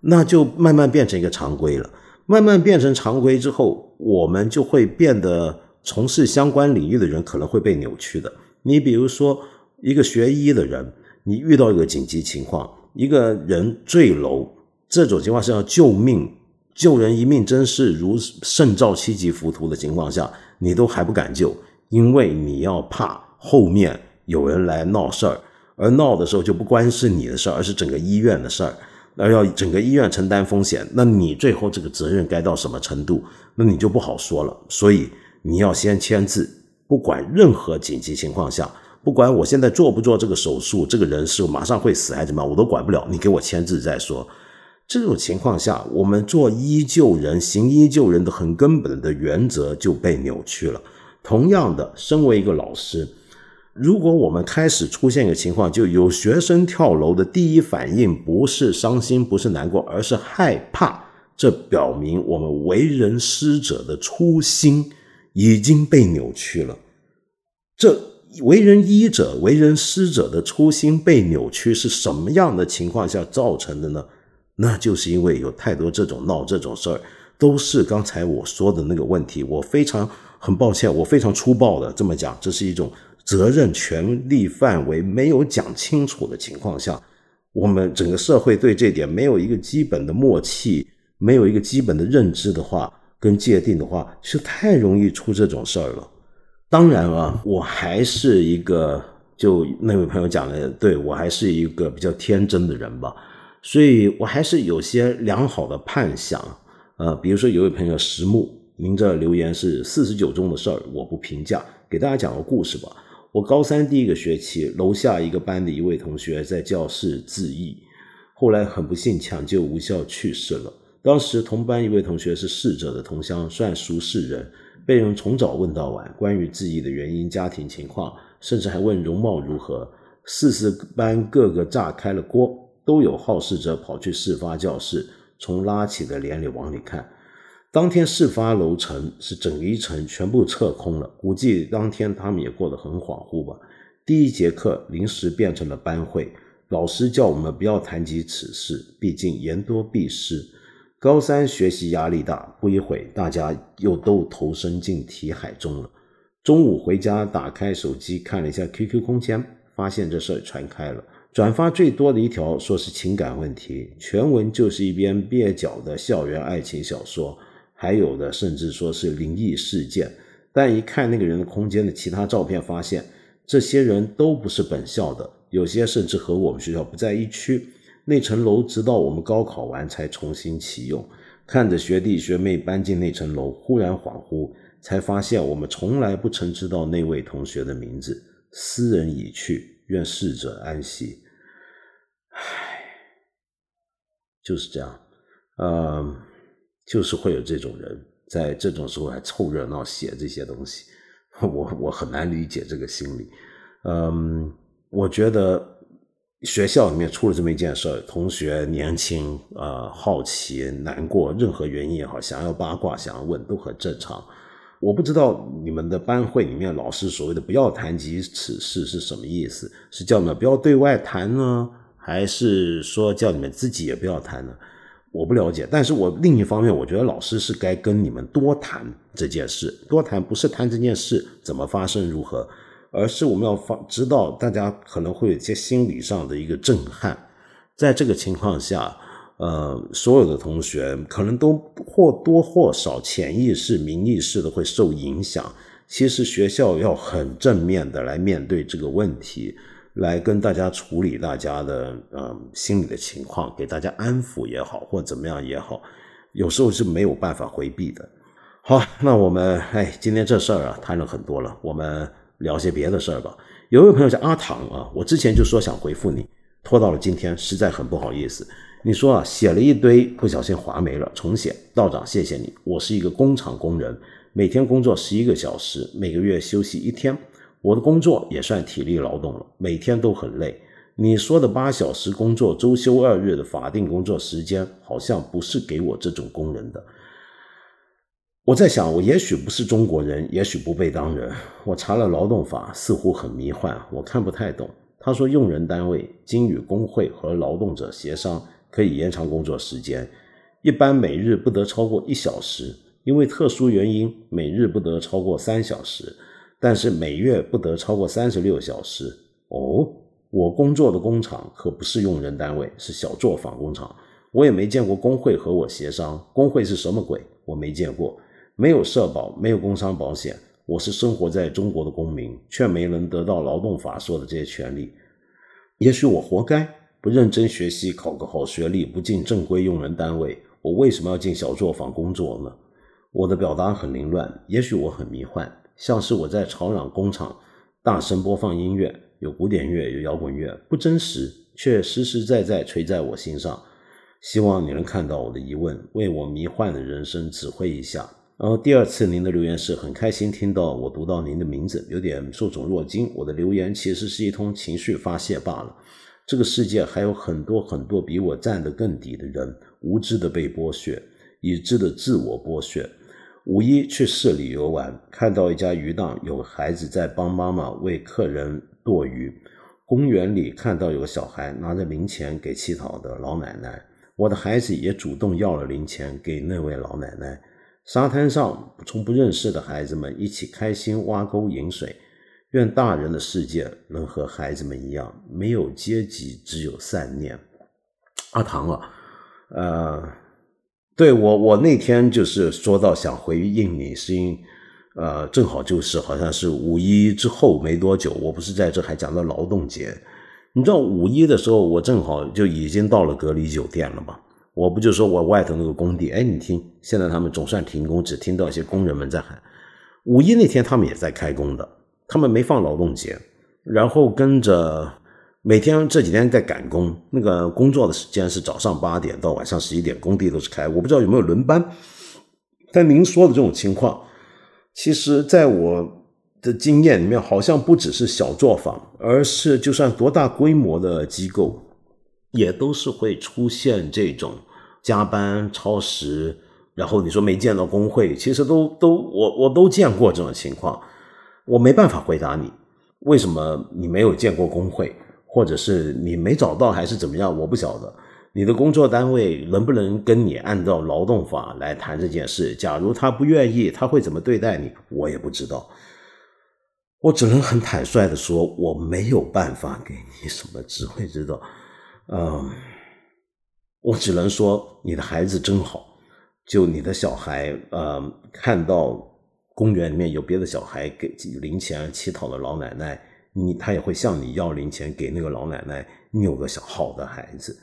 那就慢慢变成一个常规了。慢慢变成常规之后，我们就会变得从事相关领域的人可能会被扭曲的。你比如说，一个学医的人，你遇到一个紧急情况，一个人坠楼，这种情况是要救命，救人一命真是如胜造七级浮屠的情况下，你都还不敢救，因为你要怕。后面有人来闹事儿，而闹的时候就不光是你的事儿，而是整个医院的事儿，而要整个医院承担风险，那你最后这个责任该到什么程度，那你就不好说了。所以你要先签字，不管任何紧急情况下，不管我现在做不做这个手术，这个人是马上会死还是怎么样，我都管不了，你给我签字再说。这种情况下，我们做医救人、行医救人的很根本的原则就被扭曲了。同样的，身为一个老师。如果我们开始出现一个情况，就有学生跳楼的第一反应不是伤心，不是难过，而是害怕，这表明我们为人师者的初心已经被扭曲了。这为人医者、为人师者的初心被扭曲是什么样的情况下造成的呢？那就是因为有太多这种闹这种事儿，都是刚才我说的那个问题。我非常很抱歉，我非常粗暴的这么讲，这是一种。责任权利范围没有讲清楚的情况下，我们整个社会对这点没有一个基本的默契，没有一个基本的认知的话，跟界定的话，是太容易出这种事儿了。当然啊，我还是一个就那位朋友讲的，对我还是一个比较天真的人吧，所以我还是有些良好的盼想。呃，比如说有位朋友石木，您这留言是四十九中的事儿，我不评价，给大家讲个故事吧。我高三第一个学期，楼下一个班的一位同学在教室自缢，后来很不幸抢救无效去世了。当时同班一位同学是逝者的同乡，算熟识人，被人从早问到晚，关于自缢的原因、家庭情况，甚至还问容貌如何。四四班个个炸开了锅，都有好事者跑去事发教室，从拉起的帘里往里看。当天事发楼层是整一层全部撤空了，估计当天他们也过得很恍惚吧。第一节课临时变成了班会，老师叫我们不要谈及此事，毕竟言多必失。高三学习压力大，不一会大家又都投身进题海中了。中午回家打开手机看了一下 QQ 空间，发现这事儿传开了，转发最多的一条说是情感问题，全文就是一篇蹩脚的校园爱情小说。还有的甚至说是灵异事件，但一看那个人的空间的其他照片，发现这些人都不是本校的，有些甚至和我们学校不在一区。那层楼直到我们高考完才重新启用。看着学弟学妹搬进那层楼，忽然恍惚，才发现我们从来不曾知道那位同学的名字。斯人已去，愿逝者安息。唉，就是这样，呃，就是会有这种人在这种时候还凑热闹写这些东西，我我很难理解这个心理。嗯，我觉得。学校里面出了这么一件事儿，同学年轻啊，好奇、难过，任何原因也好，想要八卦、想要问都很正常。我不知道你们的班会里面老师所谓的“不要谈及此事”是什么意思？是叫你们不要对外谈呢，还是说叫你们自己也不要谈呢？我不了解。但是我另一方面，我觉得老师是该跟你们多谈这件事，多谈不是谈这件事怎么发生如何。而是我们要发知道，大家可能会有一些心理上的一个震撼，在这个情况下，呃，所有的同学可能都或多或少潜意识、明意识的会受影响。其实学校要很正面的来面对这个问题，来跟大家处理大家的呃心理的情况，给大家安抚也好，或怎么样也好，有时候是没有办法回避的。好，那我们哎，今天这事儿啊，谈了很多了，我们。聊些别的事儿吧。有一位朋友叫阿唐啊，我之前就说想回复你，拖到了今天，实在很不好意思。你说啊，写了一堆，不小心划没了，重写。道长，谢谢你。我是一个工厂工人，每天工作十一个小时，每个月休息一天。我的工作也算体力劳动了，每天都很累。你说的八小时工作、周休二日的法定工作时间，好像不是给我这种工人的。我在想，我也许不是中国人，也许不被当人。我查了劳动法，似乎很迷幻，我看不太懂。他说，用人单位经与工会和劳动者协商，可以延长工作时间，一般每日不得超过一小时，因为特殊原因，每日不得超过三小时，但是每月不得超过三十六小时。哦，我工作的工厂可不是用人单位，是小作坊工厂，我也没见过工会和我协商，工会是什么鬼？我没见过。没有社保，没有工伤保险，我是生活在中国的公民，却没能得到劳动法说的这些权利。也许我活该，不认真学习，考个好学历，不进正规用人单位，我为什么要进小作坊工作呢？我的表达很凌乱，也许我很迷幻，像是我在吵嚷工厂，大声播放音乐，有古典乐，有摇滚乐，不真实，却实实在在垂在我心上。希望你能看到我的疑问，为我迷幻的人生指挥一下。然后第二次您的留言是很开心听到我读到您的名字，有点受宠若惊。我的留言其实是一通情绪发泄罢了。这个世界还有很多很多比我站得更低的人，无知的被剥削，已知的自我剥削。五一去市里游玩，看到一家鱼档有个孩子在帮妈妈为客人剁鱼。公园里看到有个小孩拿着零钱给乞讨的老奶奶，我的孩子也主动要了零钱给那位老奶奶。沙滩上，从不认识的孩子们一起开心挖沟饮水。愿大人的世界能和孩子们一样，没有阶级，只有善念。阿唐啊，呃，对我，我那天就是说到想回应你，是因为，呃，正好就是好像是五一之后没多久，我不是在这还讲到劳动节。你知道五一的时候，我正好就已经到了隔离酒店了嘛。我不就说我外头那个工地，哎，你听，现在他们总算停工，只听到一些工人们在喊。五一那天他们也在开工的，他们没放劳动节，然后跟着每天这几天在赶工，那个工作的时间是早上八点到晚上十一点，工地都是开，我不知道有没有轮班。但您说的这种情况，其实在我的经验里面，好像不只是小作坊，而是就算多大规模的机构。也都是会出现这种加班超时，然后你说没见到工会，其实都都我我都见过这种情况，我没办法回答你为什么你没有见过工会，或者是你没找到还是怎么样，我不晓得你的工作单位能不能跟你按照劳动法来谈这件事。假如他不愿意，他会怎么对待你，我也不知道。我只能很坦率的说，我没有办法给你什么，只会知道。嗯，我只能说你的孩子真好，就你的小孩，呃，看到公园里面有别的小孩给零钱乞讨的老奶奶，你他也会向你要零钱给那个老奶奶。你有个小好的孩子，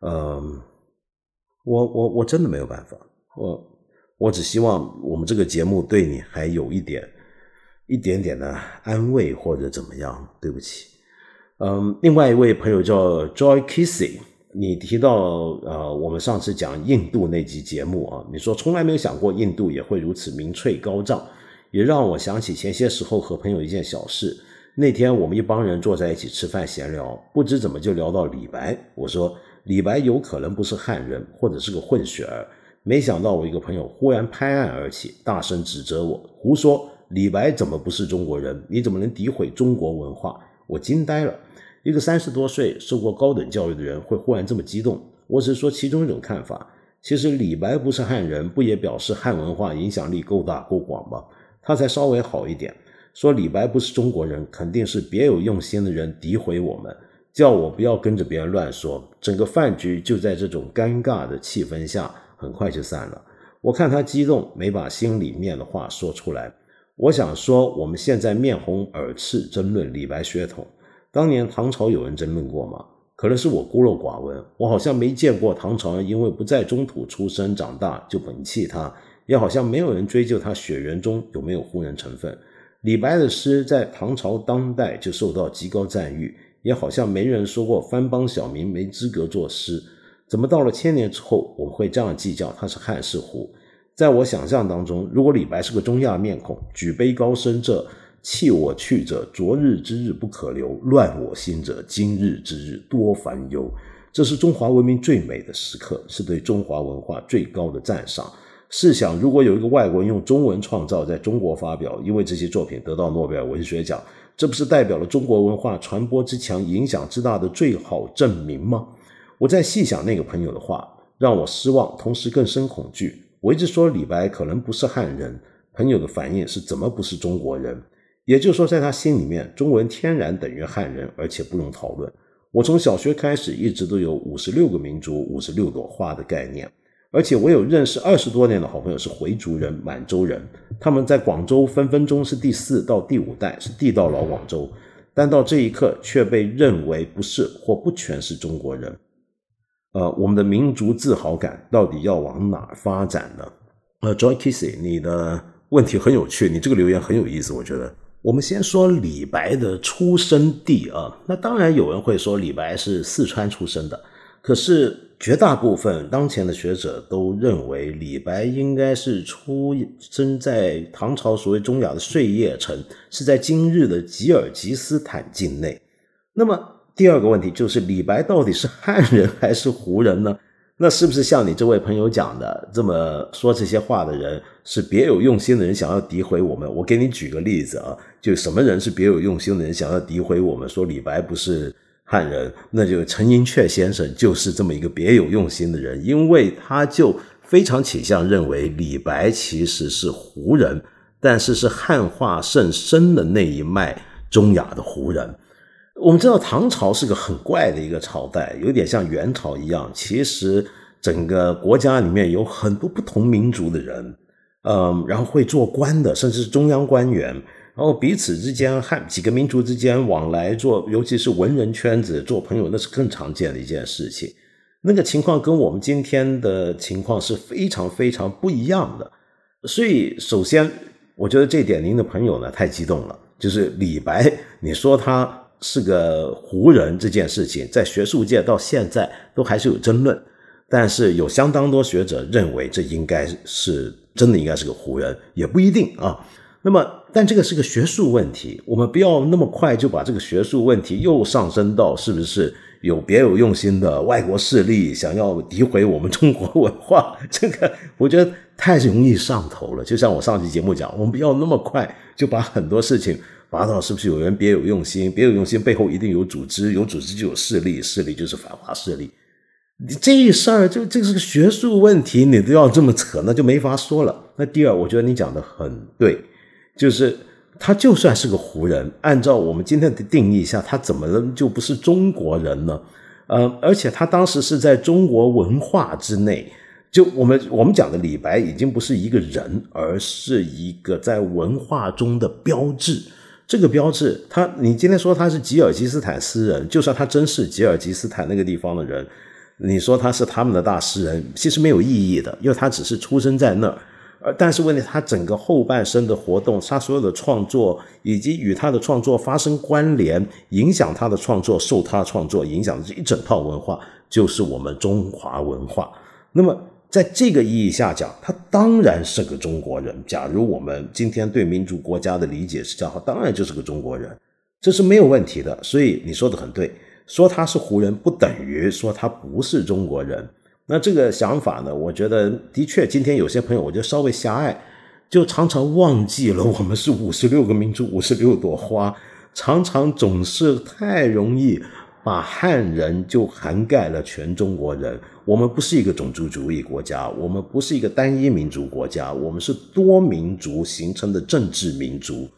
嗯，我我我真的没有办法，我我只希望我们这个节目对你还有一点一点点的安慰或者怎么样。对不起，嗯，另外一位朋友叫 Joy Kissy。你提到呃，我们上次讲印度那集节目啊，你说从来没有想过印度也会如此民粹高涨，也让我想起前些时候和朋友一件小事。那天我们一帮人坐在一起吃饭闲聊，不知怎么就聊到李白。我说李白有可能不是汉人，或者是个混血儿。没想到我一个朋友忽然拍案而起，大声指责我胡说，李白怎么不是中国人？你怎么能诋毁中国文化？我惊呆了。一个三十多岁、受过高等教育的人会忽然这么激动？我只是说其中一种看法。其实李白不是汉人，不也表示汉文化影响力够大够广吗？他才稍微好一点。说李白不是中国人，肯定是别有用心的人诋毁我们，叫我不要跟着别人乱说。整个饭局就在这种尴尬的气氛下，很快就散了。我看他激动，没把心里面的话说出来。我想说，我们现在面红耳赤争论李白血统。当年唐朝有人争论过吗？可能是我孤陋寡闻，我好像没见过唐朝人因为不在中土出生长大就摒弃他，也好像没有人追究他血缘中有没有胡人成分。李白的诗在唐朝当代就受到极高赞誉，也好像没人说过番邦小民没资格作诗。怎么到了千年之后，我会这样计较他是汉是胡？在我想象当中，如果李白是个中亚面孔，举杯高声这。弃我去者，昨日之日不可留；乱我心者，今日之日多烦忧。这是中华文明最美的时刻，是对中华文化最高的赞赏。试想，如果有一个外国人用中文创造，在中国发表，因为这些作品得到诺贝尔文学奖，这不是代表了中国文化传播之强、影响之大的最好证明吗？我在细想那个朋友的话，让我失望，同时更生恐惧。我一直说李白可能不是汉人，朋友的反应是怎么不是中国人？也就是说，在他心里面，中文天然等于汉人，而且不用讨论。我从小学开始，一直都有五十六个民族、五十六朵花的概念，而且我有认识二十多年的好朋友是回族人、满洲人，他们在广州分分钟是第四到第五代，是地道老广州，但到这一刻却被认为不是或不全是中国人。呃，我们的民族自豪感到底要往哪发展呢？呃，Joy Kissy，你的问题很有趣，你这个留言很有意思，我觉得。我们先说李白的出生地啊，那当然有人会说李白是四川出生的，可是绝大部分当前的学者都认为李白应该是出生在唐朝所谓中亚的碎叶城，是在今日的吉尔吉斯坦境内。那么第二个问题就是李白到底是汉人还是胡人呢？那是不是像你这位朋友讲的，这么说这些话的人是别有用心的人，想要诋毁我们？我给你举个例子啊，就什么人是别有用心的人，想要诋毁我们？说李白不是汉人，那就陈寅恪先生就是这么一个别有用心的人，因为他就非常倾向认为李白其实是胡人，但是是汉化甚深的那一脉中亚的胡人。我们知道唐朝是个很怪的一个朝代，有点像元朝一样。其实整个国家里面有很多不同民族的人，嗯，然后会做官的，甚至是中央官员，然后彼此之间汉几个民族之间往来做，尤其是文人圈子做朋友，那是更常见的一件事情。那个情况跟我们今天的情况是非常非常不一样的。所以，首先，我觉得这点您的朋友呢太激动了，就是李白，你说他。是个胡人这件事情，在学术界到现在都还是有争论，但是有相当多学者认为这应该是真的，应该是个胡人，也不一定啊。那么，但这个是个学术问题，我们不要那么快就把这个学术问题又上升到是不是有别有用心的外国势力想要诋毁我们中国文化，这个我觉得太容易上头了。就像我上期节目讲，我们不要那么快就把很多事情。拔到是不是有人别有用心？别有用心背后一定有组织，有组织就有势力，势力就是反华势力。你这事儿就这是个学术问题，你都要这么扯，那就没法说了。那第二，我觉得你讲的很对，就是他就算是个胡人，按照我们今天的定义下，他怎么了就不是中国人呢？呃，而且他当时是在中国文化之内。就我们我们讲的李白已经不是一个人，而是一个在文化中的标志。这个标志，他你今天说他是吉尔吉斯坦诗人，就算他真是吉尔吉斯坦那个地方的人，你说他是他们的大诗人，其实没有意义的，因为他只是出生在那儿。而但是问题，他整个后半生的活动，他所有的创作，以及与他的创作发生关联、影响他的创作、受他创作影响的这一整套文化，就是我们中华文化。那么，在这个意义下讲，他当然是个中国人。假如我们今天对民主国家的理解是这样，他当然就是个中国人，这是没有问题的。所以你说的很对，说他是胡人，不等于说他不是中国人。那这个想法呢？我觉得的确，今天有些朋友我觉得稍微狭隘，就常常忘记了我们是五十六个民族，五十六朵花，常常总是太容易把汉人就涵盖了全中国人。我们不是一个种族主义国家，我们不是一个单一民族国家，我们是多民族形成的政治民族。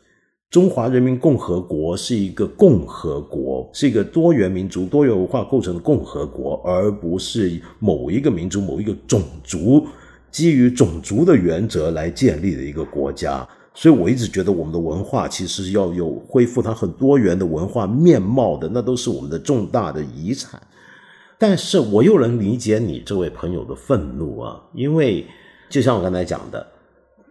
中华人民共和国是一个共和国，是一个多元民族、多元文化构成的共和国，而不是某一个民族、某一个种族基于种族的原则来建立的一个国家。所以，我一直觉得我们的文化其实要有恢复它很多元的文化面貌的，那都是我们的重大的遗产。但是，我又能理解你这位朋友的愤怒啊，因为就像我刚才讲的，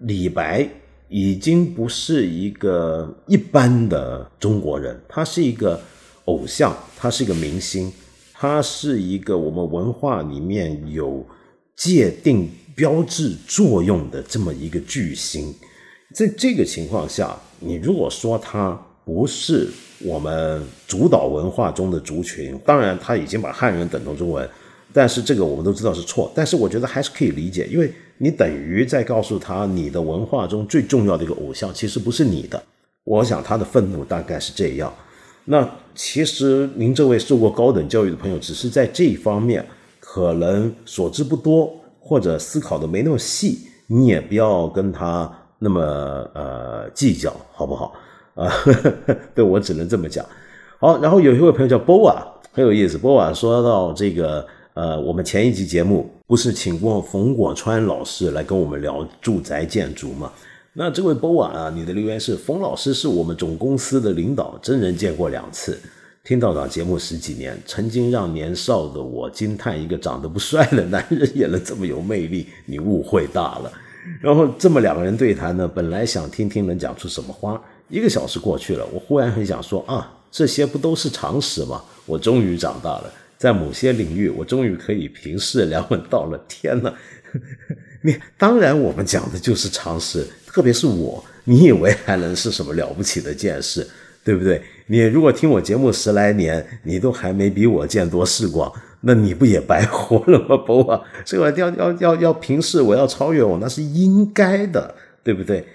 李白。已经不是一个一般的中国人，他是一个偶像，他是一个明星，他是一个我们文化里面有界定标志作用的这么一个巨星。在这个情况下，你如果说他不是我们主导文化中的族群，当然他已经把汉人等同中文，但是这个我们都知道是错。但是我觉得还是可以理解，因为。你等于在告诉他，你的文化中最重要的一个偶像其实不是你的。我想他的愤怒大概是这样。那其实您这位受过高等教育的朋友，只是在这一方面可能所知不多，或者思考的没那么细，你也不要跟他那么呃计较，好不好？啊，对我只能这么讲。好，然后有一位朋友叫波瓦，很有意思。波瓦说到这个。呃，我们前一集节目不是请过冯果川老师来跟我们聊住宅建筑吗？那这位波瓦啊，你的留言是：冯老师是我们总公司的领导，真人见过两次，听道长节目十几年，曾经让年少的我惊叹，一个长得不帅的男人也能这么有魅力，你误会大了。然后这么两个人对谈呢，本来想听听能讲出什么花，一个小时过去了，我忽然很想说啊，这些不都是常识吗？我终于长大了。在某些领域，我终于可以平视梁稳到了。天哪，你当然我们讲的就是常识，特别是我，你以为还能是什么了不起的见识，对不对？你如果听我节目十来年，你都还没比我见多识广，那你不也白活了吗？不啊，这个要要要要平视，我要超越我，那是应该的，对不对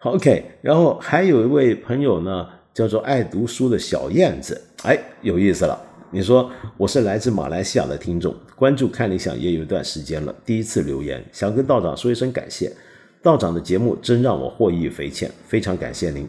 ？OK，然后还有一位朋友呢，叫做爱读书的小燕子，哎，有意思了。你说我是来自马来西亚的听众，关注看理想也有一段时间了，第一次留言，想跟道长说一声感谢。道长的节目真让我获益匪浅，非常感谢您。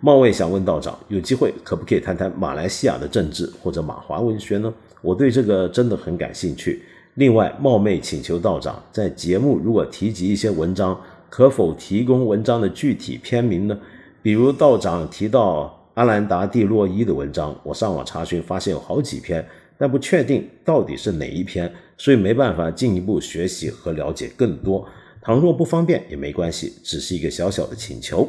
冒昧想问道长，有机会可不可以谈谈马来西亚的政治或者马华文学呢？我对这个真的很感兴趣。另外，冒昧请求道长在节目如果提及一些文章，可否提供文章的具体篇名呢？比如道长提到。阿兰达蒂洛伊的文章，我上网查询，发现有好几篇，但不确定到底是哪一篇，所以没办法进一步学习和了解更多。倘若不方便也没关系，只是一个小小的请求。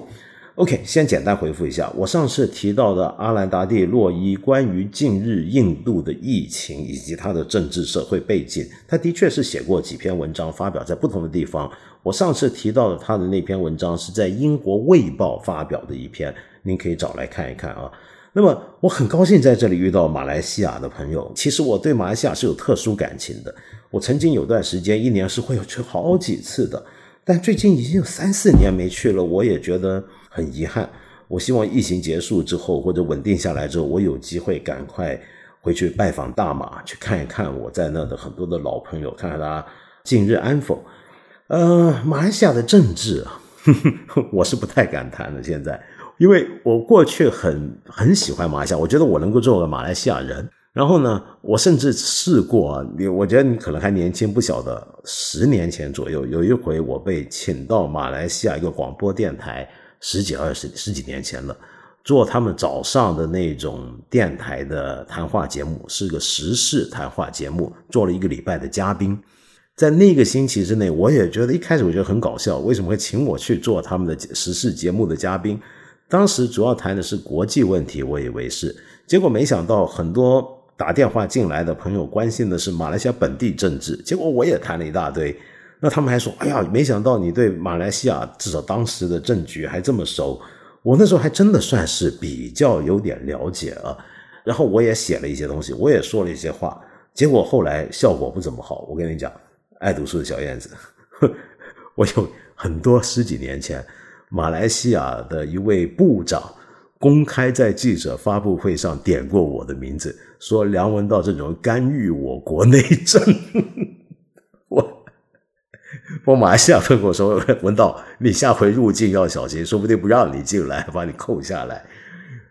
OK，先简单回复一下我上次提到的阿兰达蒂洛伊关于近日印度的疫情以及他的政治社会背景，他的确是写过几篇文章，发表在不同的地方。我上次提到的他的那篇文章是在英国《卫报》发表的一篇。您可以找来看一看啊。那么我很高兴在这里遇到马来西亚的朋友。其实我对马来西亚是有特殊感情的。我曾经有段时间一年是会有去好几次的，但最近已经有三四年没去了，我也觉得很遗憾。我希望疫情结束之后或者稳定下来之后，我有机会赶快回去拜访大马，去看一看我在那的很多的老朋友，看看他近日安否。呃，马来西亚的政治啊，我是不太敢谈的，现在。因为我过去很很喜欢马来西亚，我觉得我能够做个马来西亚人。然后呢，我甚至试过，你我觉得你可能还年轻，不晓得。十年前左右，有一回我被请到马来西亚一个广播电台，十几二十十几年前了，做他们早上的那种电台的谈话节目，是个时事谈话节目，做了一个礼拜的嘉宾。在那个星期之内，我也觉得一开始我觉得很搞笑，为什么会请我去做他们的时事节目的嘉宾？当时主要谈的是国际问题，我以为是，结果没想到很多。打电话进来的朋友关心的是马来西亚本地政治，结果我也谈了一大堆。那他们还说：“哎呀，没想到你对马来西亚至少当时的政局还这么熟。”我那时候还真的算是比较有点了解啊。然后我也写了一些东西，我也说了一些话，结果后来效果不怎么好。我跟你讲，爱读书的小燕子，我有很多十几年前马来西亚的一位部长。公开在记者发布会上点过我的名字，说梁文道这种干预我国内政，我我马来西亚跟我说，文道你下回入境要小心，说不定不让你进来，把你扣下来。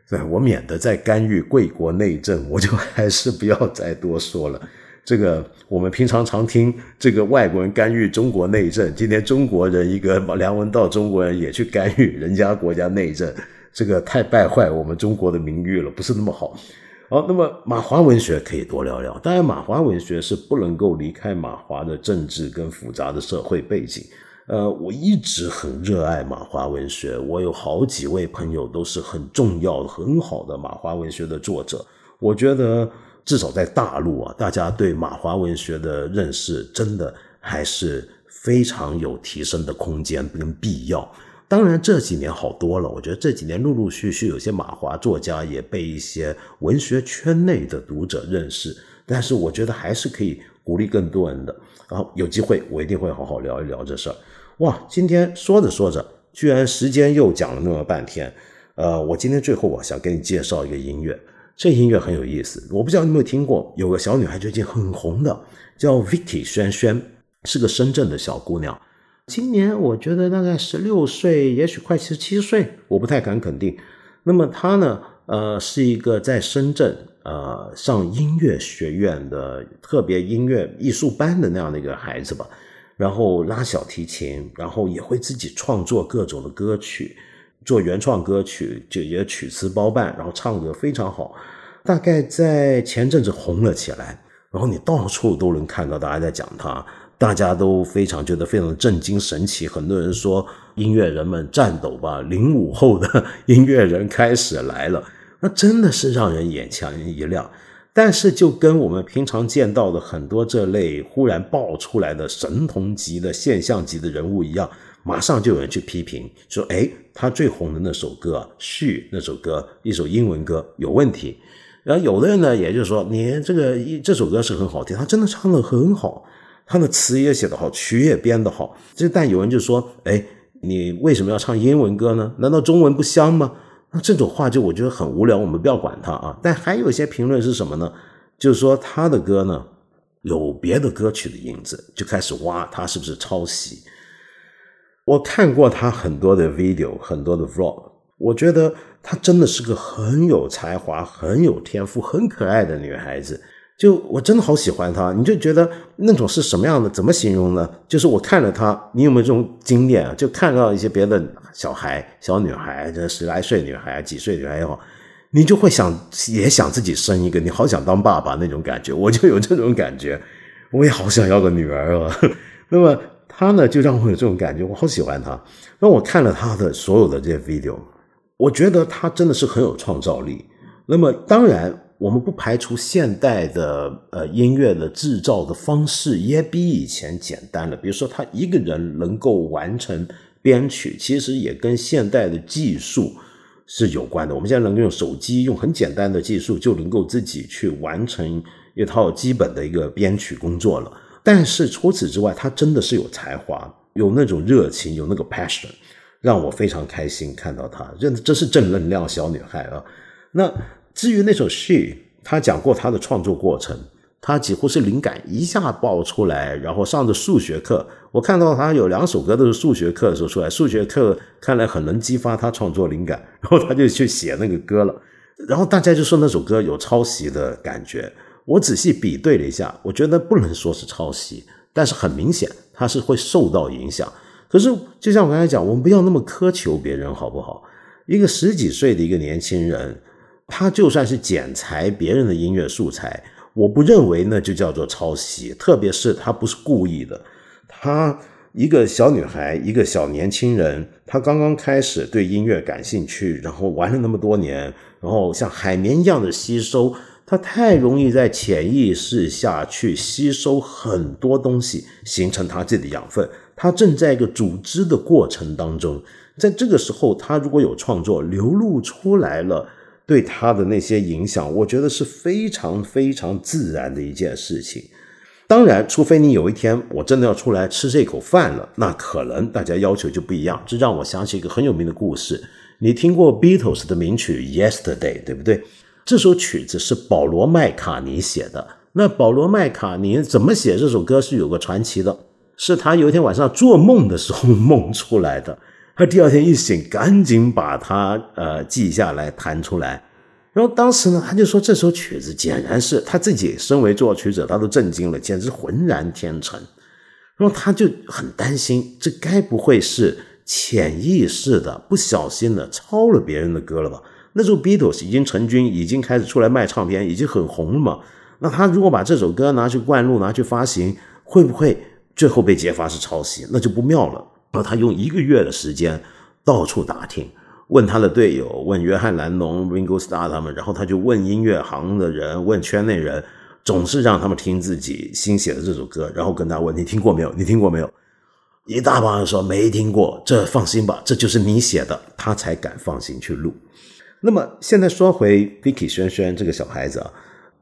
对我免得再干预贵国内政，我就还是不要再多说了。这个我们平常常听这个外国人干预中国内政，今天中国人一个梁文道中国人也去干预人家国家内政。这个太败坏我们中国的名誉了，不是那么好。好，那么马华文学可以多聊聊。当然，马华文学是不能够离开马华的政治跟复杂的社会背景。呃，我一直很热爱马华文学，我有好几位朋友都是很重要、很好的马华文学的作者。我觉得至少在大陆啊，大家对马华文学的认识真的还是非常有提升的空间跟必要。当然这几年好多了，我觉得这几年陆陆续续有些马华作家也被一些文学圈内的读者认识，但是我觉得还是可以鼓励更多人的。然后有机会我一定会好好聊一聊这事儿。哇，今天说着说着，居然时间又讲了那么半天。呃，我今天最后我想给你介绍一个音乐，这音乐很有意思，我不知道你有没有听过，有个小女孩最近很红的，叫 Vicky 轩轩，是个深圳的小姑娘。今年我觉得大概十六岁，也许快十七岁，我不太敢肯定。那么他呢，呃，是一个在深圳呃上音乐学院的特别音乐艺术班的那样的一个孩子吧。然后拉小提琴，然后也会自己创作各种的歌曲，做原创歌曲，就也曲词包办，然后唱歌非常好。大概在前阵子红了起来，然后你到处都能看到大家在讲他。大家都非常觉得非常震惊神奇，很多人说音乐人们颤抖吧，零五后的 音乐人开始来了，那真的是让人眼前一亮。但是就跟我们平常见到的很多这类忽然爆出来的神童级的现象级的人物一样，马上就有人去批评说：“哎，他最红的那首歌《续》那首歌，一首英文歌有问题。”然后有的人呢，也就是说，你这个这首歌是很好听，他真的唱的很好。他的词也写得好，曲也编得好。这但有人就说：“哎，你为什么要唱英文歌呢？难道中文不香吗？”那这种话就我觉得很无聊。我们不要管他啊。但还有一些评论是什么呢？就是说他的歌呢有别的歌曲的影子，就开始挖他是不是抄袭。我看过他很多的 video，很多的 vlog，我觉得她真的是个很有才华、很有天赋、很可爱的女孩子。就我真的好喜欢她，你就觉得那种是什么样的？怎么形容呢？就是我看了她，你有没有这种经验啊？就看到一些别的小孩、小女孩，这十来岁女孩、几岁女孩也好，你就会想，也想自己生一个，你好想当爸爸那种感觉。我就有这种感觉，我也好想要个女儿啊。那么他呢，就让我有这种感觉，我好喜欢他。那我看了他的所有的这些 video，我觉得他真的是很有创造力。那么当然。我们不排除现代的呃音乐的制造的方式也比以前简单了。比如说，他一个人能够完成编曲，其实也跟现代的技术是有关的。我们现在能够用手机，用很简单的技术就能够自己去完成一套基本的一个编曲工作了。但是除此之外，他真的是有才华，有那种热情，有那个 passion，让我非常开心看到他。这这是正能量小女孩啊！那。至于那首《She》，他讲过他的创作过程，他几乎是灵感一下爆出来，然后上着数学课。我看到他有两首歌都是数学课的时候出来，数学课看来很能激发他创作灵感，然后他就去写那个歌了。然后大家就说那首歌有抄袭的感觉。我仔细比对了一下，我觉得不能说是抄袭，但是很明显它是会受到影响。可是就像我刚才讲，我们不要那么苛求别人，好不好？一个十几岁的一个年轻人，他就算是剪裁别人的音乐素材，我不认为那就叫做抄袭，特别是他不是故意的，他。一个小女孩，一个小年轻人，她刚刚开始对音乐感兴趣，然后玩了那么多年，然后像海绵一样的吸收，他太容易在潜意识下去吸收很多东西，形成他自己的养分。他正在一个组织的过程当中，在这个时候，他如果有创作流露出来了，对他的那些影响，我觉得是非常非常自然的一件事情。当然，除非你有一天我真的要出来吃这口饭了，那可能大家要求就不一样。这让我想起一个很有名的故事。你听过 Beatles 的名曲《Yesterday》，对不对？这首曲子是保罗·麦卡尼写的。那保罗·麦卡尼怎么写这首歌是有个传奇的，是他有一天晚上做梦的时候梦出来的。他第二天一醒，赶紧把它呃记下来弹出来。然后当时呢，他就说这首曲子简然是他自己身为作曲者，他都震惊了，简直浑然天成。然后他就很担心，这该不会是潜意识的、不小心的抄了别人的歌了吧？那时候 Beatles 已经成军，已经开始出来卖唱片，已经很红了嘛。那他如果把这首歌拿去灌录、拿去发行，会不会最后被揭发是抄袭？那就不妙了。然后他用一个月的时间到处打听。问他的队友，问约翰·兰农、Ringo Starr 他们，然后他就问音乐行的人，问圈内人，总是让他们听自己新写的这首歌，然后跟他问：“你听过没有？你听过没有？”一大帮人说没听过。这放心吧，这就是你写的，他才敢放心去录。那么现在说回 Vicky 轩轩这个小孩子啊，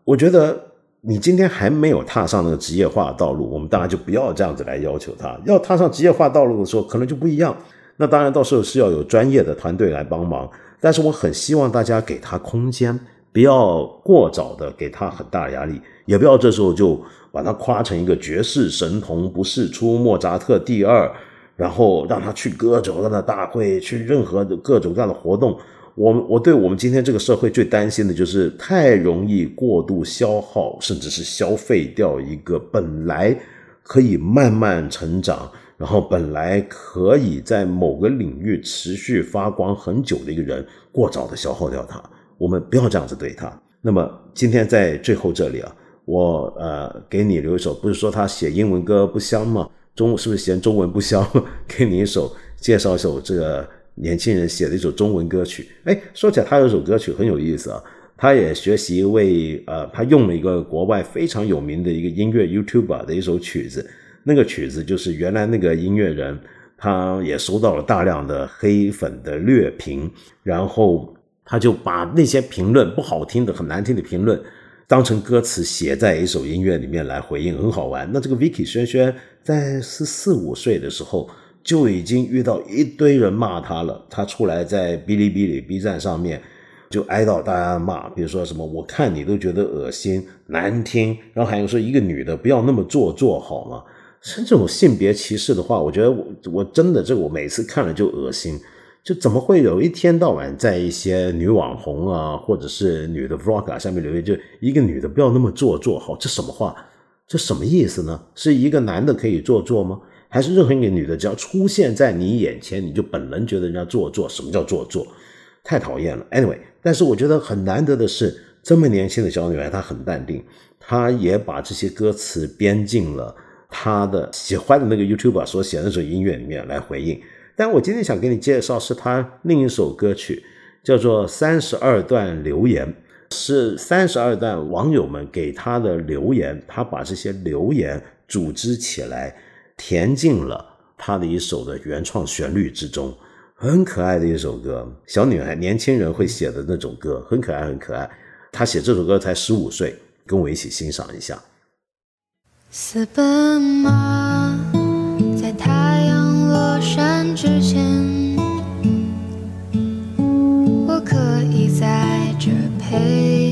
我觉得你今天还没有踏上那个职业化道路，我们当然就不要这样子来要求他。要踏上职业化道路的时候，可能就不一样。那当然，到时候是要有专业的团队来帮忙，但是我很希望大家给他空间，不要过早的给他很大压力，也不要这时候就把他夸成一个绝世神童，不是出莫扎特第二，然后让他去各种各样的大会，去任何各种各样的活动。我我对我们今天这个社会最担心的就是太容易过度消耗，甚至是消费掉一个本来可以慢慢成长。然后本来可以在某个领域持续发光很久的一个人，过早的消耗掉他，我们不要这样子对他。那么今天在最后这里啊，我呃给你留一首，不是说他写英文歌不香吗？中是不是嫌中文不香？给你一首，介绍一首这个年轻人写的一首中文歌曲。哎，说起来他有首歌曲很有意思啊，他也学习一位呃，他用了一个国外非常有名的一个音乐 YouTuber 的一首曲子。那个曲子就是原来那个音乐人，他也收到了大量的黑粉的劣评，然后他就把那些评论不好听的、很难听的评论，当成歌词写在一首音乐里面来回应，很好玩。那这个 Vicky 轩轩在十四五岁的时候就已经遇到一堆人骂他了，他出来在哔哩哔哩 B 站上面就挨到大家骂，比如说什么我看你都觉得恶心难听，然后还有说一个女的不要那么做作好吗？像这种性别歧视的话，我觉得我我真的这我每次看了就恶心，就怎么会有一天到晚在一些女网红啊，或者是女的 vlog 啊下面留言，就一个女的不要那么做作，好，这什么话？这什么意思呢？是一个男的可以做作吗？还是任何一个女的只要出现在你眼前，你就本能觉得人家做作？什么叫做作？太讨厌了。Anyway，但是我觉得很难得的是，这么年轻的小女孩，她很淡定，她也把这些歌词编进了。她的喜欢的那个 YouTuber 所写的那首音乐里面来回应，但我今天想给你介绍是她另一首歌曲，叫做《三十二段留言》，是三十二段网友们给他的留言，他把这些留言组织起来，填进了他的一首的原创旋律之中，很可爱的一首歌，小女孩、年轻人会写的那种歌，很可爱，很可爱。他写这首歌才十五岁，跟我一起欣赏一下。私奔吗，在太阳落山之前，我可以在这陪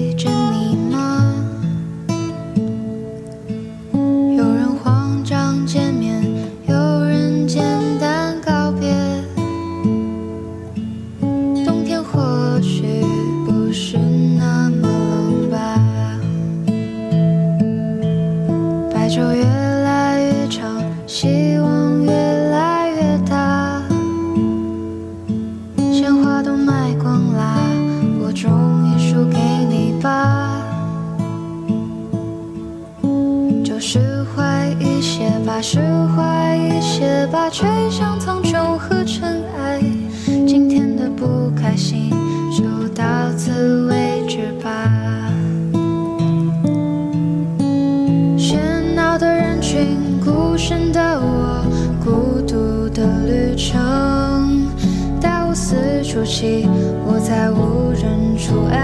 出爱。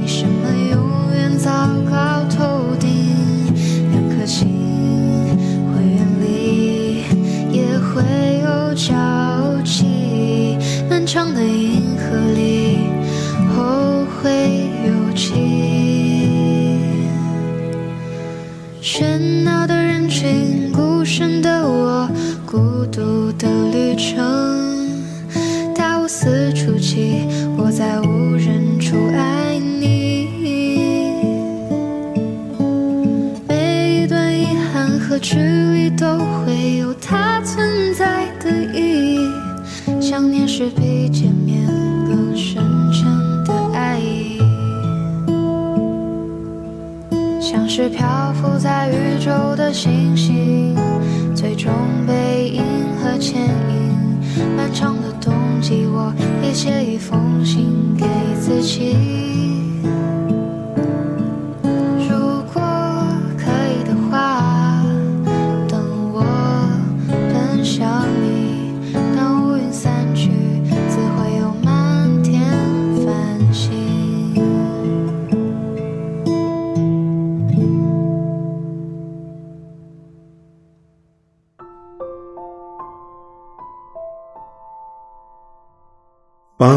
没什么永远糟糕透顶两颗心会远离也会有交集漫长的